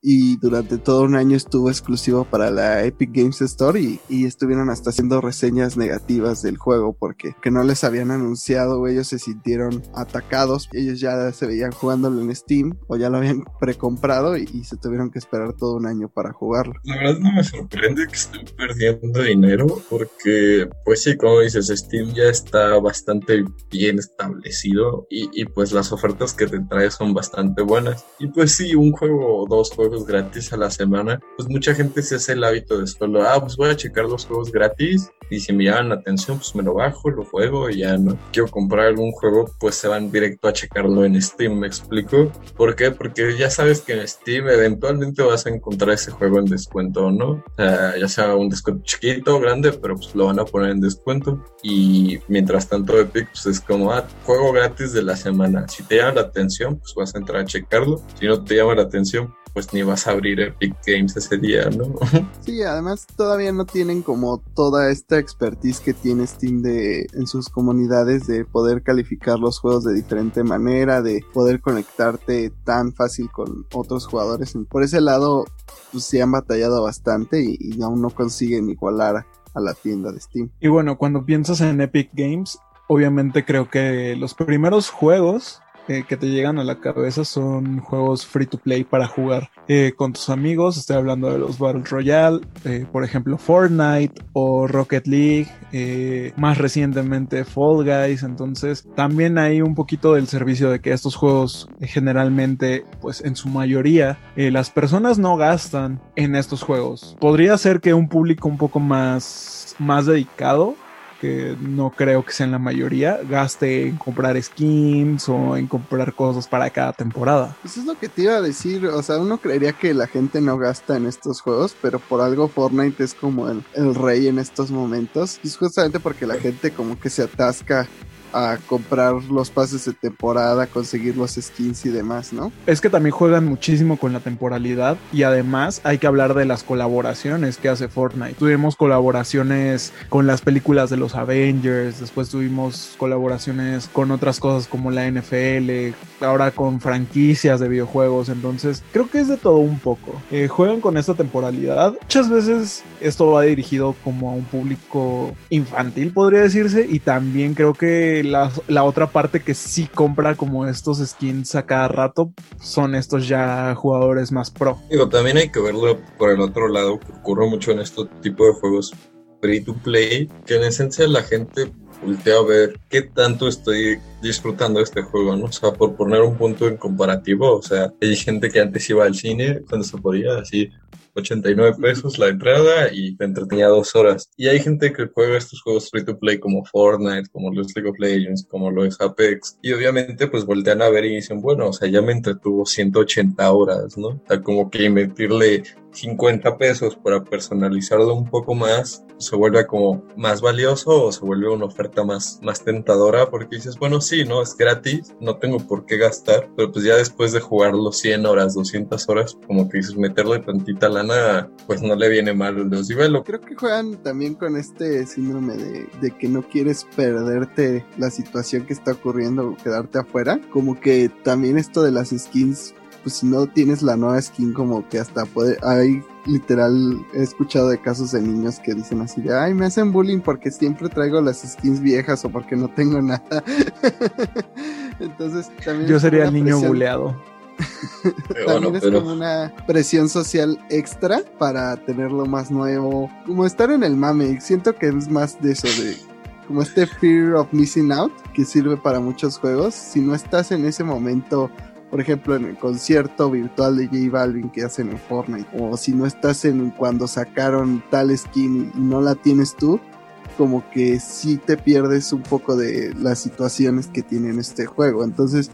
y durante todo un año estuvo exclusivo para la Epic Games Store y, estuvieron hasta haciendo reseñas negativas del juego porque que no les habían anunciado ellos se sintieron atacados ellos ya se veían jugándolo en Steam o ya lo habían precomprado y, y se tuvieron que esperar todo un año para jugarlo. La verdad no me sorprende que estén perdiendo dinero porque pues sí como dices Steam ya está bastante bien establecido y, y pues las ofertas que te trae son bastante buenas. Y pues sí un juego o dos juegos gratis a la semana, pues mucha gente se hace el hábito de solo, ah, pues voy a checar los juegos gratis y si me llaman la atención, pues me lo bajo, lo juego y ya no quiero comprar algún juego, pues se van directo a checarlo en Steam, ¿me explico? ¿Por qué? Porque ya sabes que en Steam eventualmente vas a encontrar ese juego en descuento, ¿no? O sea, ya sea un descuento chiquito o grande, pero pues lo van a poner en descuento y mientras tanto Epic pues es como, ah, juego gratis de la semana. Si te llama la atención, pues vas a entrar a checarlo. Si no te llama la atención, pues ni vas a abrir Epic Games ese día, ¿no? [LAUGHS] Sí, además todavía no tienen como toda esta expertise que tiene Steam de en sus comunidades de poder calificar los juegos de diferente manera, de poder conectarte tan fácil con otros jugadores. Por ese lado, pues sí han batallado bastante y, y aún no consiguen igualar a la tienda de Steam. Y bueno, cuando piensas en Epic Games, obviamente creo que los primeros juegos que te llegan a la cabeza son juegos free to play para jugar eh, con tus amigos. Estoy hablando de los Battle Royale, eh, por ejemplo Fortnite o Rocket League, eh, más recientemente Fall Guys. Entonces también hay un poquito del servicio de que estos juegos generalmente, pues en su mayoría, las personas no gastan en estos juegos. Podría ser que un público un poco más, más dedicado que no creo que sean la mayoría, gaste en comprar skins o en comprar cosas para cada temporada. Pues es lo que te iba a decir, o sea, uno creería que la gente no gasta en estos juegos, pero por algo Fortnite es como el, el rey en estos momentos. Y es justamente porque la gente como que se atasca a comprar los pases de temporada, conseguir los skins y demás, ¿no? Es que también juegan muchísimo con la temporalidad y además hay que hablar de las colaboraciones que hace Fortnite. Tuvimos colaboraciones con las películas de los Avengers, después tuvimos colaboraciones con otras cosas como la NFL, ahora con franquicias de videojuegos, entonces creo que es de todo un poco. Eh, juegan con esta temporalidad. Muchas veces esto va dirigido como a un público infantil, podría decirse, y también creo que la, otra parte que sí compra como estos skins a cada rato son estos ya jugadores más pro. Digo, también hay que verlo por el otro lado, que ocurre mucho en este tipo de juegos free to play, que en esencia la gente voltea a ver qué tanto estoy disfrutando este juego, ¿no? O sea, por poner un punto en comparativo, o sea, hay gente que antes iba al cine cuando se podía, así, 89 pesos la entrada y te entretenía dos horas. Y hay gente que juega estos juegos free to play como Fortnite, como los League of Legends, como los Apex. Y obviamente pues voltean a ver y dicen, bueno, o sea, ya me entretuvo 180 horas, ¿no? O sea, como que invertirle 50 pesos para personalizarlo un poco más, se vuelve como más valioso o se vuelve una oferta más, más tentadora porque dices, bueno, sí, ¿no? Es gratis, no tengo por qué gastar, pero pues ya después de jugarlo 100 horas, 200 horas, como que dices, meterle tantita lana, pues no le viene mal el desnivelo. Creo que juegan también con este síndrome de, de que no quieres perderte la situación que está ocurriendo, quedarte afuera, como que también esto de las skins pues si no tienes la nueva skin como que hasta puede, hay literal, he escuchado de casos de niños que dicen así de, ay, me hacen bullying porque siempre traigo las skins viejas o porque no tengo nada. [LAUGHS] Entonces, también... Yo sería el niño buleado. También es como una presión social extra para tenerlo más nuevo. Como estar en el mame. Siento que es más de eso, de como este fear of missing out que sirve para muchos juegos. Si no estás en ese momento por ejemplo, en el concierto virtual de J Balvin que hacen en Fortnite, o si no estás en cuando sacaron tal skin y no la tienes tú, como que sí te pierdes un poco de las situaciones que tiene este juego. Entonces,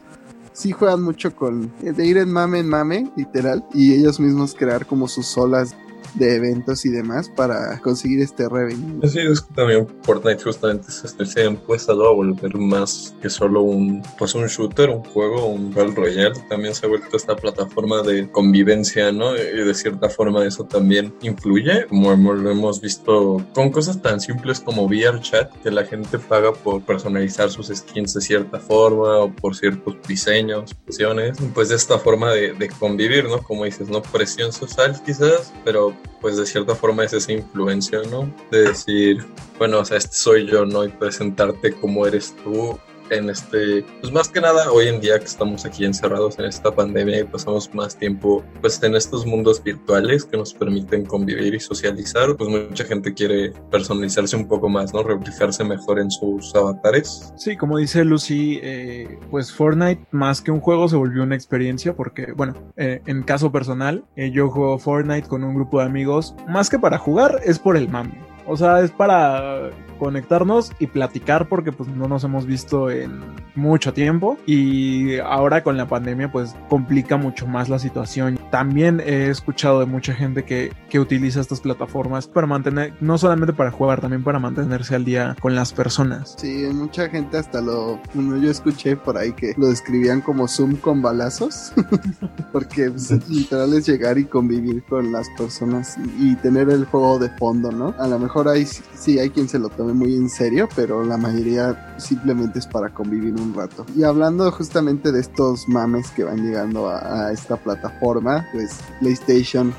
sí juegan mucho con de ir en mame en mame, literal, y ellos mismos crear como sus olas de eventos y demás para conseguir este revenue. Así es que también Fortnite justamente se, se ha empezado a volver más que solo un pues un shooter, un juego, un Battle Royale. También se ha vuelto esta plataforma de convivencia, ¿no? Y de cierta forma eso también influye, como lo hemos visto con cosas tan simples como VR Chat, que la gente paga por personalizar sus skins de cierta forma o por ciertos diseños, opciones. Pues de esta forma de, de convivir, ¿no? Como dices, no presión social quizás, pero pues de cierta forma es esa influencia, ¿no? De decir, bueno, o sea, este soy yo, ¿no? Y presentarte como eres tú en este, pues más que nada hoy en día que estamos aquí encerrados en esta pandemia y pasamos más tiempo pues en estos mundos virtuales que nos permiten convivir y socializar, pues mucha gente quiere personalizarse un poco más, ¿no? Reflejarse mejor en sus avatares. Sí, como dice Lucy, eh, pues Fortnite más que un juego se volvió una experiencia porque, bueno, eh, en caso personal, eh, yo juego Fortnite con un grupo de amigos, más que para jugar, es por el mame. O sea, es para conectarnos y platicar porque pues no nos hemos visto en mucho tiempo y ahora con la pandemia pues complica mucho más la situación. También he escuchado de mucha gente que, que utiliza estas plataformas para mantener, no solamente para jugar, también para mantenerse al día con las personas. Sí, mucha gente hasta lo, bueno, yo escuché por ahí que lo describían como Zoom con balazos, [LAUGHS] porque pues, literal es llegar y convivir con las personas y, y, tener el juego de fondo, ¿no? A lo mejor hay, sí, hay quien se lo muy en serio, pero la mayoría simplemente es para convivir un rato. Y hablando justamente de estos mames que van llegando a esta plataforma, pues PlayStation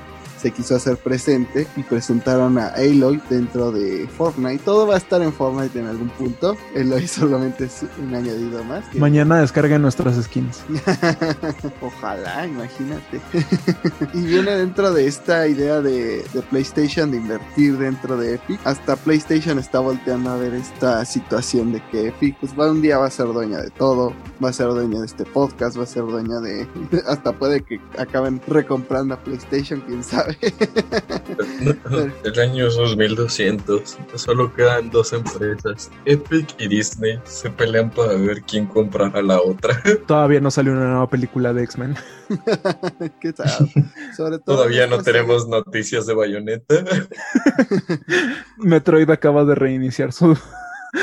se quiso hacer presente y presentaron a Aloy dentro de Fortnite. Todo va a estar en Fortnite en algún punto. Aloy [LAUGHS] solamente es un añadido más. Mañana descarguen nuestras skins. [LAUGHS] Ojalá, imagínate. [LAUGHS] y viene dentro de esta idea de, de, PlayStation de invertir dentro de Epic. Hasta PlayStation está volteando a ver esta situación de que Epic pues va un día va a ser dueña de todo, va a ser dueña de este podcast, va a ser dueña de hasta puede que acaben recomprando a PlayStation, quién sabe. [LAUGHS] El año 2200, solo quedan dos empresas, Epic y Disney, se pelean para ver quién comprará la otra. [LAUGHS] Todavía no salió una nueva película de X-Men. [LAUGHS] ¿Qué tal? Sobre todo Todavía no tenemos noticias de Bayonetta. Metroid acaba de reiniciar su,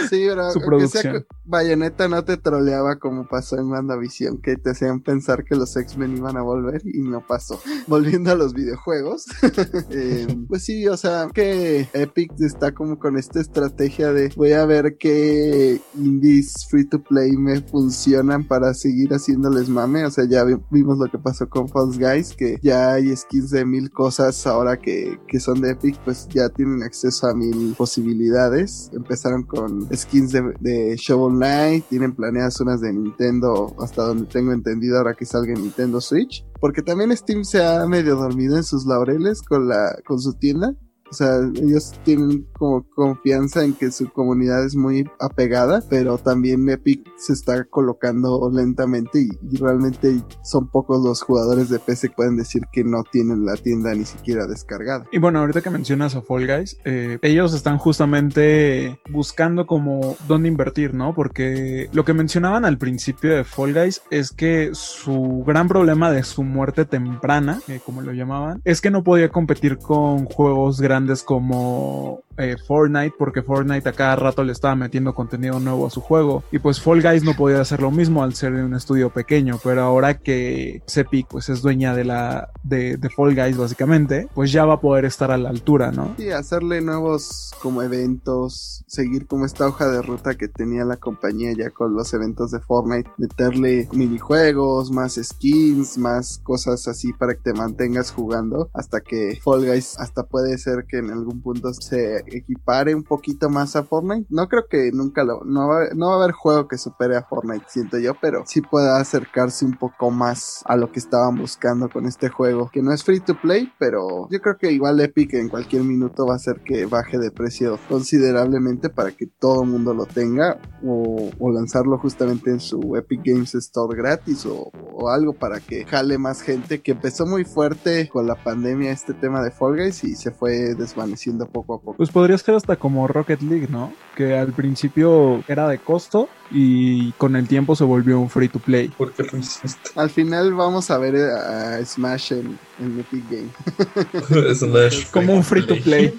Sí, pero su producción. Bayonetta no te troleaba como pasó en WandaVision, que te hacían pensar que los X-Men iban a volver y no pasó. [LAUGHS] Volviendo a los videojuegos, [LAUGHS] eh, pues sí, o sea, que Epic está como con esta estrategia de voy a ver qué indies free to play me funcionan para seguir haciéndoles mame. O sea, ya vimos lo que pasó con False Guys, que ya hay skins de mil cosas ahora que, que son de Epic, pues ya tienen acceso a mil posibilidades. Empezaron con skins de, Shovel Knight, tienen planeadas unas de Nintendo, hasta donde tengo entendido ahora que salga en Nintendo Switch, porque también Steam se ha medio dormido en sus laureles con la con su tienda. O sea, ellos tienen como confianza en que su comunidad es muy apegada, pero también Epic se está colocando lentamente y, realmente son pocos los jugadores de PC que pueden decir que no tienen la tienda ni siquiera descargada. Y bueno, ahorita que mencionas a Fall Guys, eh, ellos están justamente buscando como dónde invertir, ¿no? Porque lo que mencionaban al principio de Fall Guys es que su gran problema de su muerte temprana, eh, como lo llamaban, es que no podía competir con juegos grandes como eh, Fortnite, porque Fortnite a cada rato le estaba metiendo contenido nuevo a su juego. Y pues Fall Guys no podía hacer lo mismo al ser un estudio pequeño, pero ahora que Cepic pues es dueña de la de, de, Fall Guys básicamente, pues ya va a poder estar a la altura, ¿no? Sí, hacerle nuevos como eventos, seguir como esta hoja de ruta que tenía la compañía ya con los eventos de Fortnite, meterle minijuegos, más skins, más cosas así para que te mantengas jugando hasta que Fall Guys hasta puede ser que en algún punto se equipare un poquito más a Fortnite. No creo que nunca lo, no va, no va a haber juego que supere a Fortnite, siento yo, pero sí pueda acercarse un poco más a lo que estaban buscando con este juego, que no es free to play, pero yo creo que igual Epic en cualquier minuto va a hacer que baje de precio considerablemente para que todo el mundo lo tenga o, lanzarlo justamente en su Epic Games Store gratis o, o, algo para que jale más gente que empezó muy fuerte con la pandemia este tema de Fall Guys y se fue desvaneciendo poco a poco. Pues podría ser hasta como Rocket League, ¿no? Que al principio era de costo y con el tiempo se volvió un free to play. ¿Por qué lo hiciste? Al final vamos a ver a Smash en, en Epic Game. [LAUGHS] Smash. Como un free to play.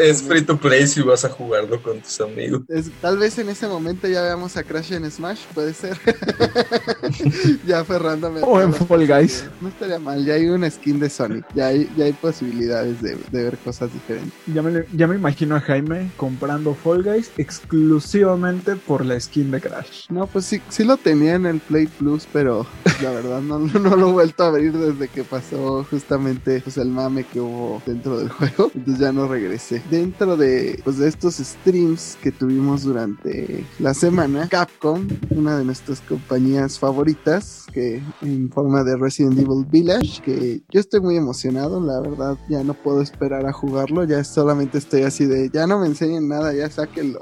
es free to play si vas a jugarlo con tus amigos. Es- tal vez en ese momento ya veamos a Crash en Smash, puede ser. [LAUGHS] ya aferrándome. a O en Fall Guys. No estaría mal, ya hay una skin de Sonic, ya hay, ya hay posibilidades de, de ver cosas diferentes. Ya me, ya me imagino a Jaime comprando Fall Guys exclusivamente por la skin de Crash. No, pues sí, sí lo tenía en el Play Plus, pero la verdad no, no lo he vuelto a abrir desde que pasó justamente pues, el mame que hubo dentro del [LAUGHS] juego. Entonces ya no regresé. Dentro de, pues, de estos streams que tuvimos durante la semana, Capcom, una de nuestras compañías favoritas, que en forma de Resident Evil Village, que yo estoy muy emocionado, la verdad ya no puedo esperar a jugarlo, ya solamente estoy así de, ya no me enseñen nada, ya sáquenlo.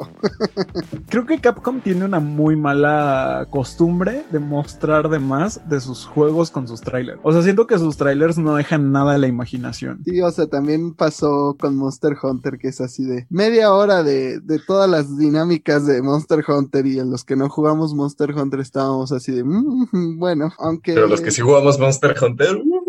[LAUGHS] Creo que Capcom tiene una muy mala costumbre de mostrar de más de sus juegos con sus trailers. O sea, siento que sus trailers no dejan nada a la imaginación. Sí, o sea, también pasó con Monster Hunter, que es así de media hora de, de todas las dinámicas de Monster Hunter y en los que no jugamos Monster Hunter estábamos así de, "Mm, bueno, aunque... Pero los que sí jugamos Monster Hunter, uh,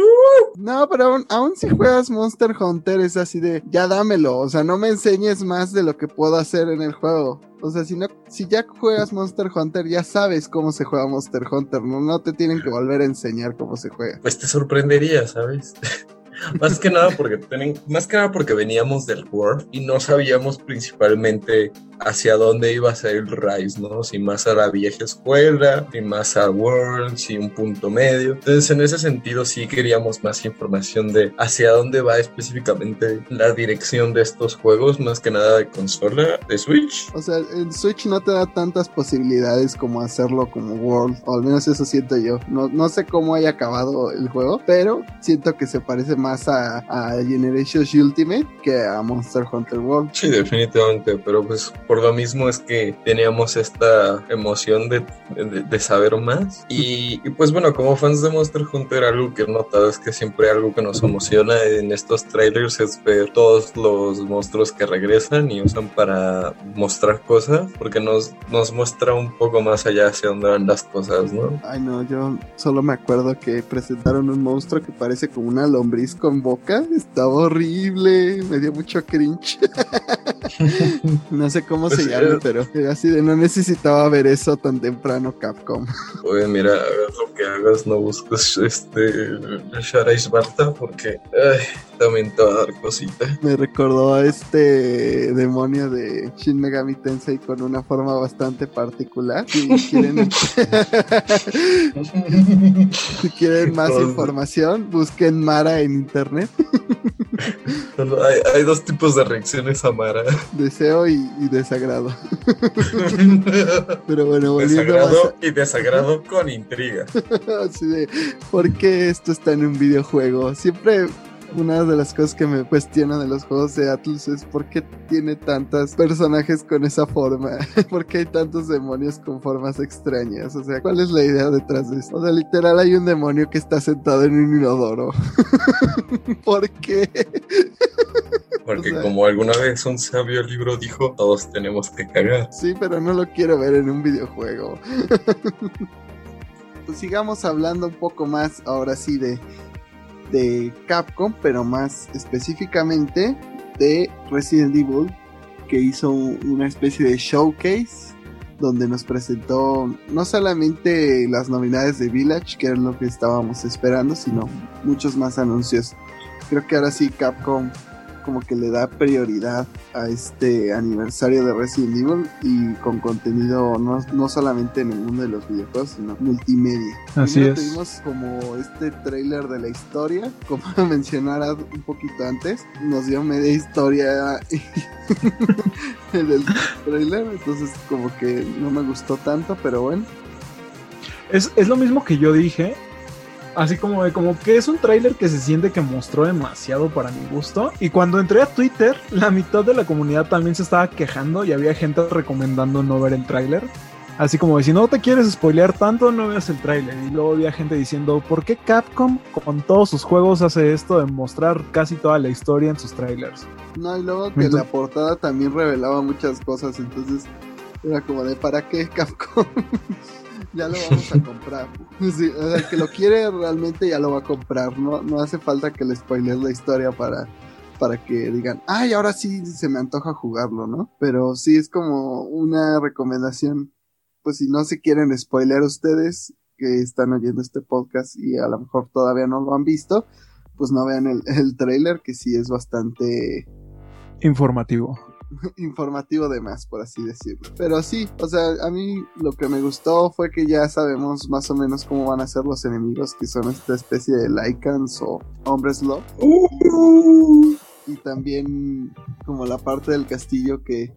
No, pero aún, aún si juegas Monster Hunter es así de, ya dámelo, o sea, no me enseñes más de lo que puedo hacer en el juego. O sea, si no, si ya juegas Monster Hunter, ya sabes cómo se juega Monster Hunter, no, no te tienen que volver a enseñar cómo se juega. pues te sorprendería, ¿sabes? [LAUGHS] más que nada porque más que nada porque veníamos del World y no sabíamos principalmente hacia dónde iba a ser el Rise, ¿no? Si más a la vieja escuela, si más a World, si un punto medio. Entonces, en ese sentido, sí queríamos más información de hacia dónde va específicamente la dirección de estos juegos, más que nada de consola, de Switch. O sea, el Switch no te da tantas posibilidades como hacerlo como World, o al menos eso siento yo. No, no sé cómo haya acabado el juego, pero siento que se parece más a, a Generations Ultimate que a Monster Hunter World. Sí, definitivamente, pero pues por lo mismo es que teníamos esta emoción de, de- de saber más. Y, y, pues bueno, como fans de Monster Hunter, algo que he notado es que siempre algo que nos emociona en estos trailers es ver todos los monstruos que regresan y usan para mostrar cosas, porque nos, nos muestra un poco más allá hacia dónde van las cosas, ¿no? Ay no, yo solo me acuerdo que presentaron un monstruo que parece como una lombriz con boca. Estaba horrible, me dio mucho cringe. [LAUGHS] [LAUGHS] no sé cómo Pues, se llama, eh. pero era así de no necesitaba ver eso tan temprano Capcom. Oye, mira, hagas lo que hagas, no busques este Shara Isbarta porque ay, también te va a dar cosita. Me recordó a este demonio de Shin Megami Tensei con una forma bastante particular. Si [LAUGHS] quieren, [LAUGHS] si quieren más información, busquen Mara en internet. Hay, hay dos tipos de reacciones a Mara. Deseo y, y desagrado. [LAUGHS] Pero bueno, volviendo Desagrado y desagrado con intriga. [LAUGHS] así de ¿por qué esto está en un videojuego? Siempre una de las cosas que me cuestiona de los juegos de Atlus es por qué tiene tantos personajes con esa forma, [LAUGHS] por qué hay tantos demonios con formas extrañas, o sea, ¿cuál es la idea detrás de eso? O sea, literal hay un demonio que está sentado en un inodoro. [LAUGHS] ¿Por qué? Porque O sea- como alguna vez un sabio libro dijo, todos tenemos que cagar. Sí, pero no lo quiero ver en un videojuego. [LAUGHS] pues sigamos hablando un poco más ahora sí de, de Capcom, pero más específicamente de Resident Evil, que hizo una especie de showcase donde nos presentó no solamente las novedades de Village, que era lo que estábamos esperando, sino muchos más anuncios. Creo que ahora sí Capcom como que le da prioridad a este aniversario de Resident Evil y con contenido no, no solamente en el mundo de los videojuegos, sino multimedia. Así Primero es. tuvimos como este trailer de la historia, [LAUGHS] como mencionara un poquito antes, nos dio media historia [LAUGHS] en el trailer, entonces como que no me gustó tanto, pero bueno. Es, es lo mismo que yo dije. Así como de como que es un tráiler que se siente que mostró demasiado para mi gusto. Y cuando entré a Twitter, la mitad de la comunidad también se estaba quejando y había gente recomendando no ver el tráiler. Así como de si no te quieres spoilear tanto, no veas el tráiler. Y luego había gente diciendo, ¿por qué Capcom con todos sus juegos hace esto de mostrar casi toda la historia en sus trailers? No, y luego que la portada también revelaba muchas cosas, entonces Era como de, ¿para qué Capcom? [LAUGHS] ya lo vamos a [LAUGHS] comprar. o sea, el que lo quiere realmente ya lo va a comprar. No, no hace falta que le spoilees la historia para, para que digan, ay, ahora sí se me antoja jugarlo, ¿no? Pero sí es como una recomendación. Pues si no se quieren spoiler ustedes que están oyendo este podcast y a lo mejor todavía no lo han visto, pues no vean el, el trailer que sí es bastante informativo. [LAUGHS] informativo de más, por así decirlo. Pero sí, o sea, a mí lo que me gustó fue que ya sabemos más o menos cómo van a ser los enemigos, que son esta especie de Lycans o hombres lobo. Uh. Y también como la parte del castillo que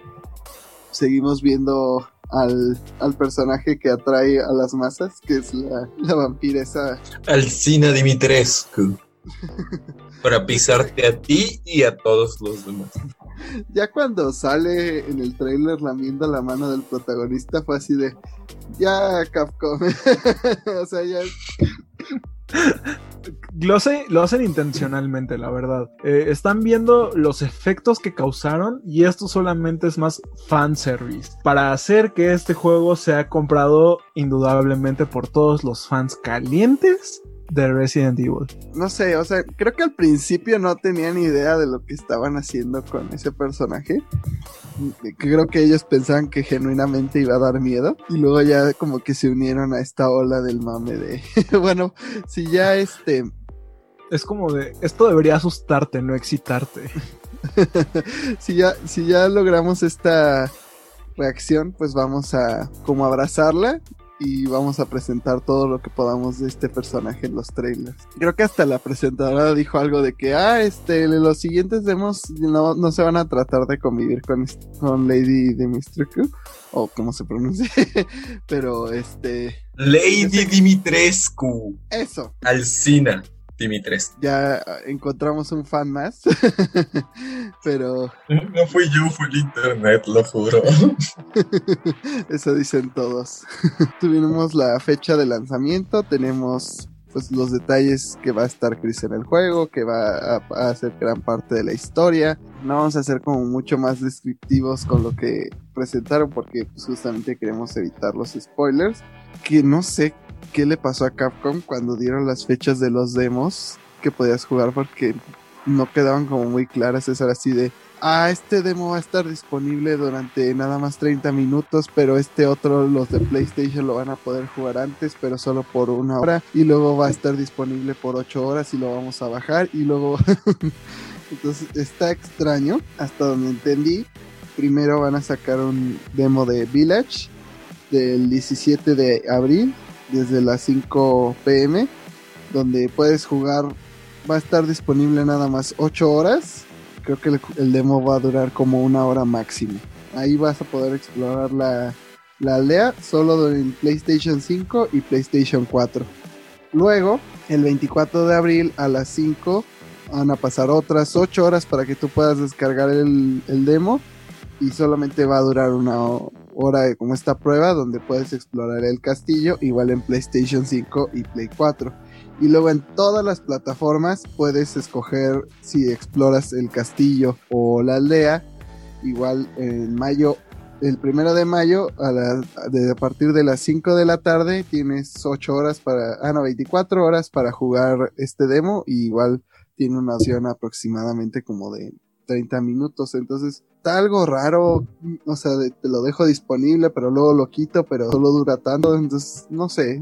seguimos viendo al, al, personaje que atrae a las masas, que es la, la vampiresa. Alcina Dimitrescu. [LAUGHS] para pisarte a ti y a todos los demás. Ya cuando sale en el trailer lamiendo la mano del protagonista fue así de, ya Capcom, [LAUGHS] o sea, ya... Lo, lo hacen intencionalmente, la verdad. Eh, están viendo los efectos que causaron y esto solamente es más fanservice. Para hacer que este juego sea comprado indudablemente por todos los fans calientes de Resident Evil. No sé, o sea, creo que al principio no tenían idea de lo que estaban haciendo con ese personaje. Creo que ellos pensaban que genuinamente iba a dar miedo. Y luego ya como que se unieron a esta ola del mame de... [LAUGHS] bueno, si ya este... Es como de, esto debería asustarte, no excitarte. [LAUGHS] si, ya, si ya logramos esta reacción, pues vamos a como abrazarla y vamos a presentar todo lo que podamos de este personaje en los trailers. Creo que hasta la presentadora dijo algo de que, ah, este, los siguientes demos no, no se van a tratar de convivir con, con Lady Dimitrescu, o como se pronuncia, [LAUGHS] pero este... Lady Dimitrescu. Eso. Alcina. Dimitrescu. Ya encontramos un fan más, [LAUGHS] pero... [LAUGHS] No fui yo, fue el internet, lo juro. [LAUGHS] Eso dicen todos. Tuvimos la fecha de lanzamiento, tenemos pues los detalles que va a estar Chris en el juego, que va a, hacer gran parte de la historia. No vamos a ser como mucho más descriptivos con lo que presentaron porque pues, justamente queremos evitar los spoilers. Que no sé qué le pasó a Capcom cuando dieron las fechas de los demos que podías jugar porque no quedaban como muy claras. Es así de, ah, este demo va a estar disponible durante nada más 30 minutos, pero este otro, los de PlayStation, lo van a poder jugar antes, pero solo por una hora. Y luego va a estar disponible por 8 horas y lo vamos a bajar. Y luego... [LAUGHS] Entonces está extraño, hasta donde entendí. Primero van a sacar un demo de Village del 17 de abril desde las 5 pm, donde puedes jugar, va a estar disponible nada más 8 horas. Creo que el, demo va a durar como una hora máximo. Ahí vas a poder explorar la, la aldea solo en PlayStation 5 y PlayStation 4. Luego, el 24 de abril a las 5 van a pasar otras 8 horas para que tú puedas descargar el, el demo y solamente va a durar una hora como esta prueba donde puedes explorar el castillo igual en PlayStation 5 y Play 4 y luego en todas las plataformas puedes escoger si exploras el castillo o la aldea. Igual en mayo el primero de mayo a, de, a partir de las 5 de la tarde tienes 8 horas para ah no 24 horas para jugar este demo. Igual tiene una opción aproximadamente como de 30 minutos. Entonces, está algo raro. O sea, te lo dejo disponible, pero luego lo quito, pero solo dura tanto. Entonces, no sé.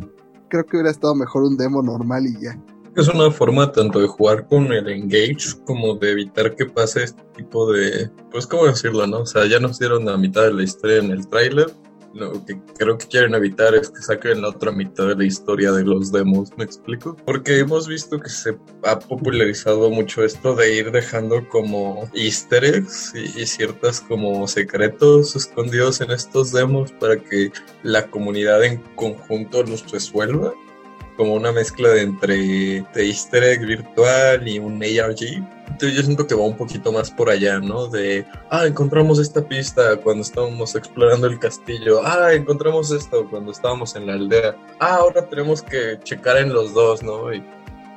Creo que hubiera estado mejor un demo normal y ya. Es una forma tanto de jugar con el engage como de evitar que pase este tipo de. Pues, ¿cómo decirlo, no? O sea, ya nos dieron la mitad de la historia en el tráiler lo que creo que quieren evitar es que saquen la otra mitad de la historia de los demos, ¿me explico? Porque hemos visto que se ha popularizado mucho esto de ir dejando como easter eggs y, ciertas como secretos escondidos en estos demos para que la comunidad en conjunto los resuelva como una mezcla de entre de easter egg virtual y un ARG yo siento que va un poquito más por allá, ¿no? De, ah, encontramos esta pista cuando estábamos explorando el castillo, ah, encontramos esto cuando estábamos en la aldea, ah, ahora tenemos que checar en los dos, ¿no? Y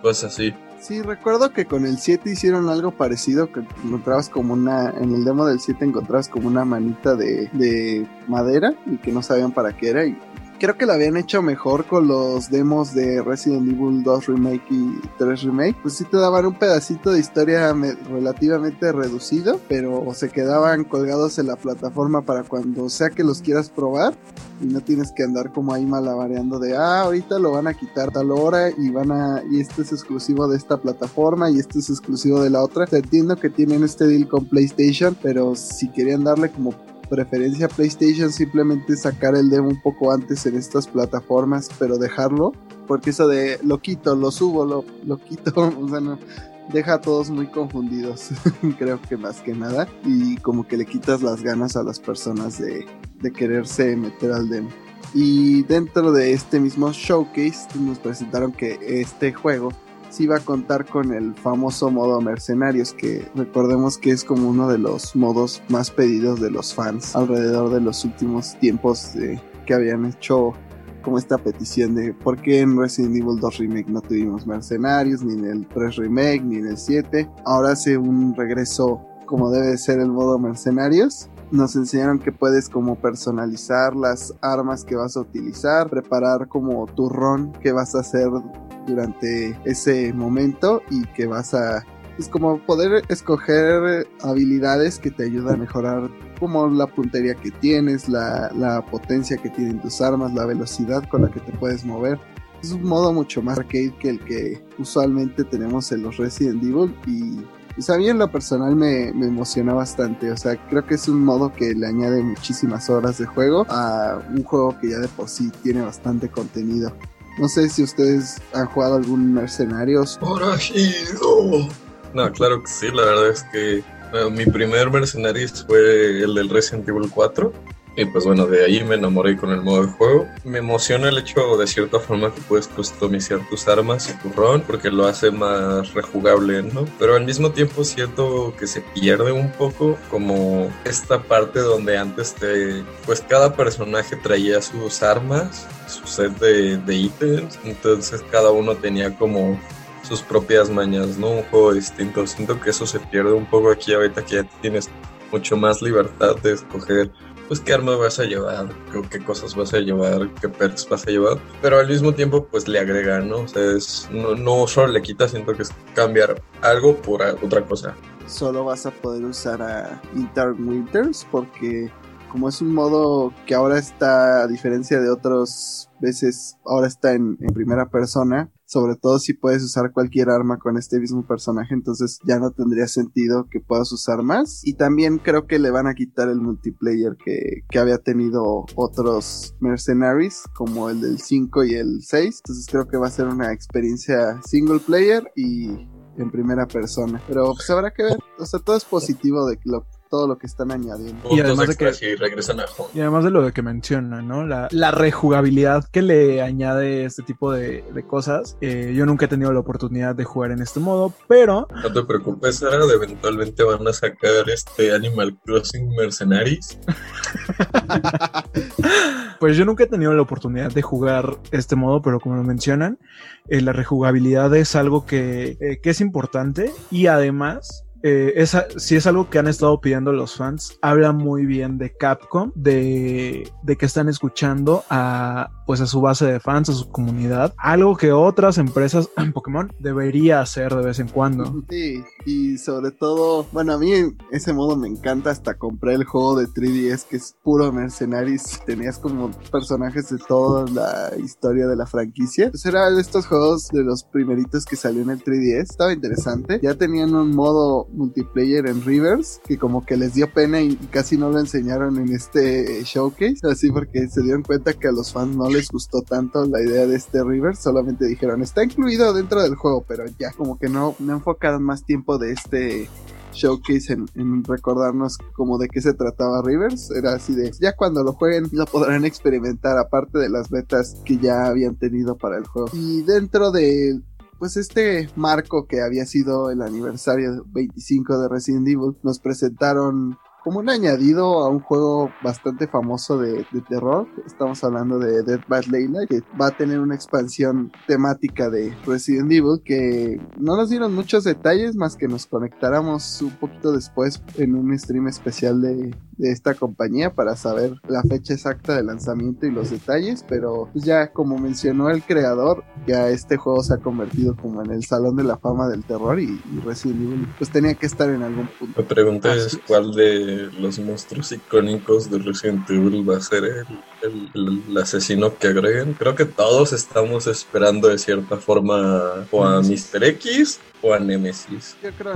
pues así. Sí, recuerdo que con el 7 hicieron algo parecido, que encontrabas como una, en el demo del 7 encontrabas como una manita de, de madera y que no sabían para qué era y creo que lo habían hecho mejor con los demos de Resident Evil 2 Remake y 3 Remake. Pues sí te daban un pedacito de historia relativamente reducido, pero se quedaban colgados en la plataforma para cuando sea que los quieras probar y no tienes que andar como ahí malabareando de ah ahorita lo van a quitar tal hora y van a y este es exclusivo de esta plataforma y este es exclusivo de la otra. Te entiendo que tienen este deal con PlayStation, pero si querían darle como preferencia PlayStation simplemente sacar el demo un poco antes en estas plataformas, pero dejarlo, porque eso de lo quito, lo subo, lo, lo quito, [LAUGHS] o sea, no, deja a todos muy confundidos, [LAUGHS] creo que más que nada, y como que le quitas las ganas a las personas de, de quererse meter al demo. Y dentro de este mismo showcase nos presentaron que este juego sí va a contar con el famoso modo mercenarios, que recordemos que es como uno de los modos más pedidos de los fans alrededor de los últimos tiempos de, que habían hecho como esta petición de por qué en Resident Evil 2 Remake no tuvimos mercenarios, ni en el 3 Remake, ni en el 7. Ahora hace un regreso como debe ser el modo mercenarios. Nos enseñaron que puedes como personalizar las armas que vas a utilizar, preparar como tu ron que vas a hacer durante ese momento y que vas a es como poder escoger habilidades que te ayudan a mejorar como la puntería que tienes, la, la, potencia que tienen tus armas, la velocidad con la que te puedes mover. Es un modo mucho más arcade que el que usualmente tenemos en los Resident Evil y pues a mí en lo personal me, me, emociona bastante. O sea, creo que es un modo que le añade muchísimas horas de juego a un juego que ya de por sí tiene bastante contenido. No sé si ustedes han jugado algún Mercenarios. ¡Forajido! No, claro que sí, la verdad es que mi primer Mercenarios fue el del Resident Evil 4. Y pues bueno, de ahí me enamoré con el modo de juego. Me emociona el hecho de cierta forma que puedes customizar tus armas y tu ron porque lo hace más rejugable, ¿no? Pero al mismo tiempo siento que se pierde un poco como esta parte donde antes te... pues cada personaje traía sus armas, su set de, de ítems, entonces cada uno tenía como sus propias mañas, ¿no? Un juego distinto. Siento que eso se pierde un poco aquí ahorita que ya tienes mucho más libertad de escoger pues qué armas vas a llevar, qué cosas vas a llevar, qué perks vas a llevar, pero al mismo tiempo pues le agrega, ¿no? O sea, es, no, solo le quita, siento que es cambiar algo por otra cosa. Solo vas a poder usar a Inter Winters porque como es un modo que ahora está, a diferencia de otras veces, ahora está en primera persona, sobre todo si puedes usar cualquier arma con este mismo personaje, entonces ya no tendría sentido que puedas usar más. Y también creo que le van a quitar el multiplayer que, que había tenido otros Mercenaries, como el del 5 y el 6. Entonces creo que va a ser una experiencia single player y en primera persona. Pero pues habrá que ver. O sea, todo es positivo de lo todo lo que están añadiendo. Y además, de que, y, regresan a home. y además de lo de que menciona, ¿no? La, la rejugabilidad que le añade este tipo de, de cosas. Eh, yo nunca he tenido la oportunidad de jugar en este modo, pero... No te preocupes, Sara, de eventualmente van a sacar este Animal Crossing Mercenaries. [LAUGHS] pues yo nunca he tenido la oportunidad de jugar este modo, pero como lo mencionan, eh, la rejugabilidad es algo que, eh, que es importante y además eh, esa, si es algo que han estado pidiendo los fans, habla muy bien de Capcom, de, de, que están escuchando a, pues a su base de fans, a su comunidad, algo que otras empresas en [CLEARS THROAT] Pokémon debería hacer de vez en cuando. Sí, y sobre todo, bueno, a mí ese modo me encanta, hasta compré el juego de 3DS que es puro Mercenaries, tenías como personajes de toda la historia de la franquicia. Pues era de estos juegos de los primeritos que salió en el 3DS, estaba interesante, ya tenían un modo multiplayer en Rivers, que como que les dio pena y casi no lo enseñaron en este showcase, así porque se dieron cuenta que a los fans no les gustó tanto la idea de este Rivers, solamente dijeron está incluido dentro del juego, pero ya como que no, no enfocaron más tiempo de este showcase en, en, recordarnos como de qué se trataba Rivers. Era así de, ya cuando lo jueguen lo podrán experimentar aparte de las betas que ya habían tenido para el juego. Y dentro de pues este marco que había sido el aniversario 25 de Resident Evil, nos presentaron como un añadido a un juego bastante famoso de, terror. Estamos hablando de Dead by Daylight, que va a tener una expansión temática de Resident Evil que no nos dieron muchos detalles más que nos conectáramos un poquito después en un stream especial de, de esta compañía para saber la fecha exacta de lanzamiento y los detalles, pero pues ya como mencionó el creador, ya este juego se ha convertido como en el salón de la fama del terror y, Resident Evil pues tenía que estar en algún punto. La pregunta es cuál de los monstruos icónicos de Resident Evil va a ser el, asesino que agreguen. Creo que todos estamos esperando de cierta forma o a Mr. X o a Nemesis.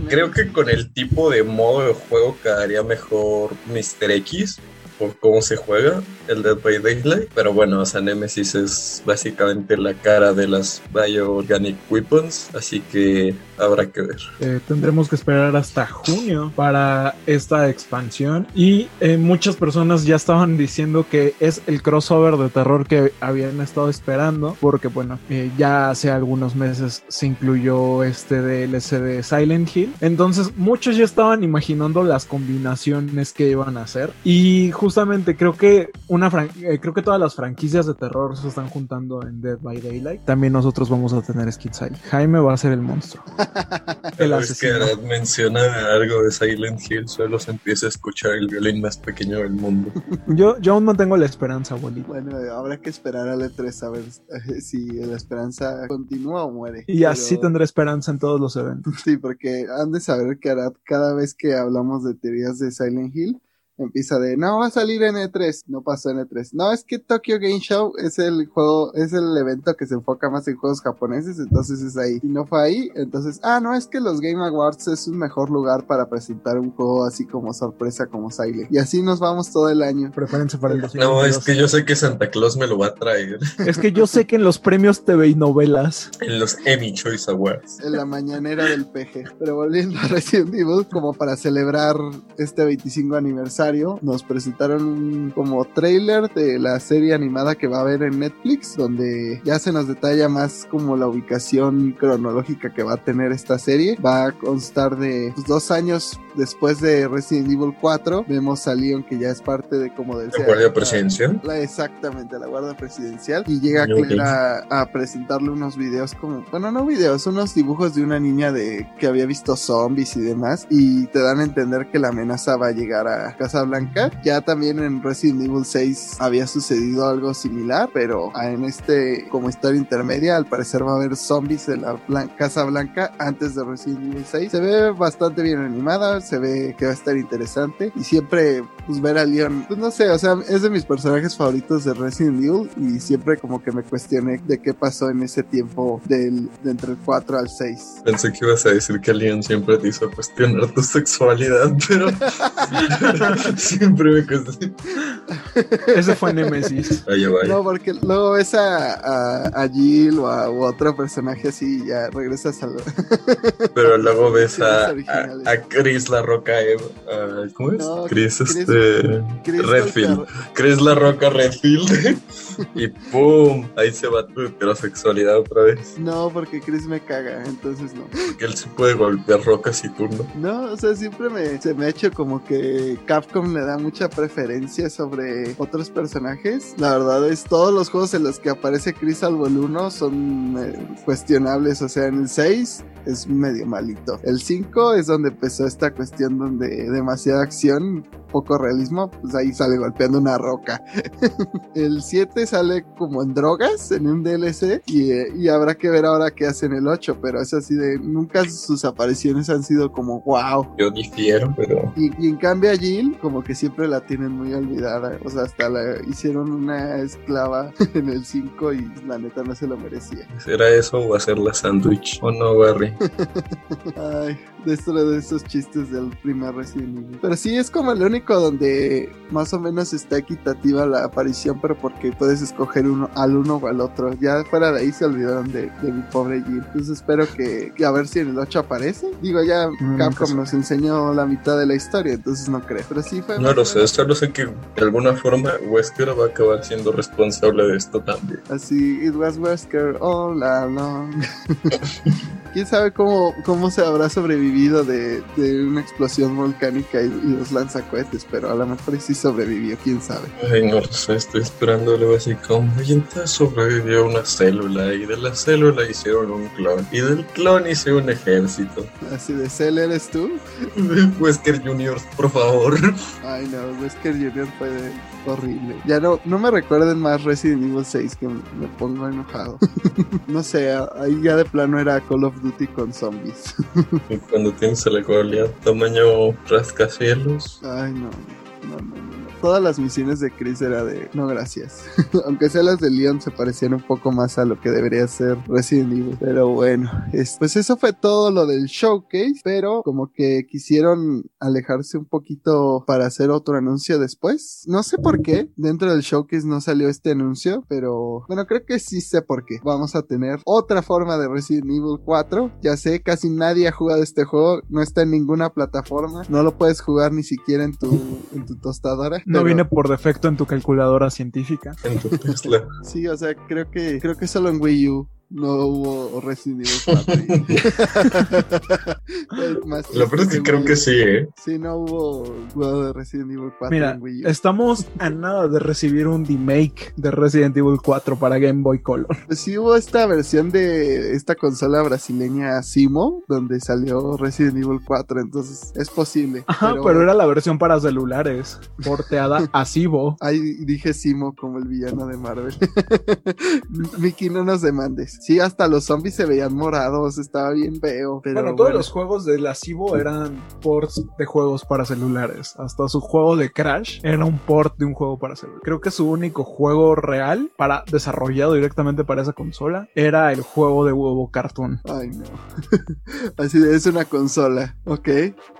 creo, que con el tipo de modo de juego quedaría mejor Mr. X por cómo se juega el Dead by Daylight. Pero bueno, o sea, Nemesis es básicamente la cara de las Bioorganic Weapons, así que habrá que ver. Eh, tendremos que esperar hasta junio para esta expansión y eh, muchas personas ya estaban diciendo que es el crossover de terror que habían estado esperando porque bueno, eh, ya hace algunos meses se incluyó este DLC de Silent Hill. Entonces muchos ya estaban imaginando las combinaciones que iban a hacer y justamente creo que una creo que todas las franquicias de terror se están juntando en Dead by Daylight. También nosotros vamos a tener ahí. Jaime va a ser el monstruo. [LAUGHS] el es que menciona algo de Silent Hill, solo se empieza a escuchar el violín más pequeño del mundo. [LAUGHS] yo, yo aún no tengo la esperanza, abuelito. Bueno, habrá que esperar al E3 a ver eh, si la esperanza continúa o muere. Y así tendré esperanza en todos los eventos. [LAUGHS] Sí, porque han de saber que cada vez que hablamos de teorías de Silent Hill, empieza de, no, va a salir en E3, no pasó en E3. No, es que Tokyo Game Show es el juego, es el evento que se enfoca más en juegos japoneses, entonces es ahí. Y no fue ahí, entonces, ah, no, es que los Game Awards es un mejor lugar para presentar un juego así como sorpresa como Silent. Y así nos vamos todo el año. Prepárense para el No, es que yo sé que Santa Claus me lo va a traer. Es que yo sé que en los premios TV y novelas. En los Emmy Choice Awards. En la mañanera del PG. Pero volviendo a Resident Evil, como para celebrar este 25 aniversario nos presentaron como trailer de la serie animada que va a haber en Netflix, donde ya se nos detalla más como la ubicación cronológica que va a tener esta serie. Va a constar de pues, dos años después de Resident Evil 4. Vemos a Leon que ya es parte de como del... La Guardia Presidencial. exactamente, la Guardia Presidencial. Y llega Claire a, presentarle unos videos como, bueno, no videos, unos dibujos de una niña de que había visto zombies y demás. Y te dan a entender que la amenaza va a llegar a casa Blanca. Ya también en Resident Evil 6 había sucedido algo similar, pero en este como historia intermedia al parecer va a haber zombies en la Casa Blanca antes de Resident Evil 6. Se ve bastante bien animada, se ve que va a estar interesante y siempre pues ver a Leon, pues no sé, o sea, es de mis personajes favoritos de Resident Evil y siempre como que me cuestioné de qué pasó en ese tiempo del, de entre el 4 al 6. Pensé que ibas a decir que Leon siempre te hizo cuestionar tu sexualidad, pero [LAUGHS] Siempre me cuesta. Ese fue Nemesis. No, porque luego ves a, a, Jill o a otro personaje así y ya regresas a lo... [LAUGHS] Pero luego ves a, a, Chris La Roca ¿Cómo es? Chris, este... Redfield. Chris La Roca Redfield. [LAUGHS] y ¡pum! Ahí se va tu heterosexualidad otra vez. No, porque Chris me caga, entonces no. Porque él se puede golpear rocas y turno. No, o sea, siempre me, se me ha hecho como que Capcom le da mucha preferencia sobre otros personajes. La verdad es todos los juegos en los que aparece Chris salvo el 1 son eh, cuestionables. O sea, en el 6 es medio malito. El 5 es donde empezó esta cuestión donde demasiada acción poco realismo, pues ahí sale golpeando una roca. [LAUGHS] el 7 sale como en drogas en un DLC y, habrá que ver ahora qué hace en el 8, pero es así de nunca sus apariciones han sido como wow. Yo difiero, pero... Y, y en cambio a Jill como que siempre la tienen muy olvidada, o sea, hasta la hicieron una esclava [LAUGHS] en el 5 y la neta no se lo merecía. ¿Será eso o hacerla sándwich? ¿O no, Barry? [LAUGHS] Ay, dentro de esos chistes del primer Resident Evil. Pero sí es como el único donde más o menos está equitativa la aparición, pero porque puedes escoger uno al uno o al otro. Ya fuera de ahí se olvidaron de, mi pobre Jill. Entonces espero que, a ver si en el 8 aparece. Digo, ya mm, Capcom nos enseñó la mitad de la historia, entonces no creo. Pero sí fue. No lo sé, solo sé que de alguna forma Wesker va a acabar siendo responsable de esto también. Así, it was Wesker all along. [LAUGHS] quién sabe cómo, cómo se habrá sobrevivido de, de una explosión volcánica y, y los lanzacohetes, pero a lo mejor sí sobrevivió, quién sabe. Ay, no lo sé, estoy esperando algo así como, y entonces sobrevivió una célula, y de la célula hicieron un clon, y del clon hice un ejército. Así de Cell eres tú. [LAUGHS] Wesker Jr., por favor. Ay no, Wesker Jr. fue de- horrible. Ya no, no me recuerden más Resident Evil 6 que me pongo enojado. [LAUGHS] no sé, ahí ya de plano era Call of Duty con zombies. Y cuando tienes a la Goliath tamaño rascacielos, Ay no, no, no, no. Todas las misiones de Chris era de no gracias. [LAUGHS] Aunque sea las de Leon se parecían un poco más a lo que debería ser Resident Evil. Pero bueno, es- pues eso fue todo lo del showcase. Pero como que quisieron alejarse un poquito para hacer otro anuncio después. No sé por qué. Dentro del showcase no salió este anuncio. Pero bueno, creo que sí sé por qué. Vamos a tener otra forma de Resident Evil 4. Ya sé, casi nadie ha jugado este juego. No está en ninguna plataforma. No lo puedes jugar ni siquiera en tu, en tu tostadora. No viene por defecto en tu calculadora científica. en tu Tesla. Sí, o sea, creo que creo que solo en Wii U no hubo Resident Evil 4. [LAUGHS] Es más Lo peor es que creo que sí, ¿eh? Sí, no hubo juego de Resident Evil 4 Mira, en Wii U. estamos a nada de recibir un remake de Resident Evil 4 para Game Boy Color. Pues sí hubo esta versión de esta consola brasileña Simo, donde salió Resident Evil 4, entonces es posible. Ajá, pero, era la versión para celulares, porteada a Cibo. [LAUGHS] Ahí dije Simo como el villano de Marvel. [LAUGHS] Mickey, no nos demandes. Sí, hasta los zombies se veían morados, estaba bien feo. Pero bueno, todos bueno. los juegos de la Cibo eran ports de juegos para celulares. Hasta su juego de Crash era un port de un juego para celular. Creo que su único juego real para desarrollado directamente para esa consola era el juego de huevo cartoon. Ay, no. [LAUGHS] Así de, es una consola, ¿ok?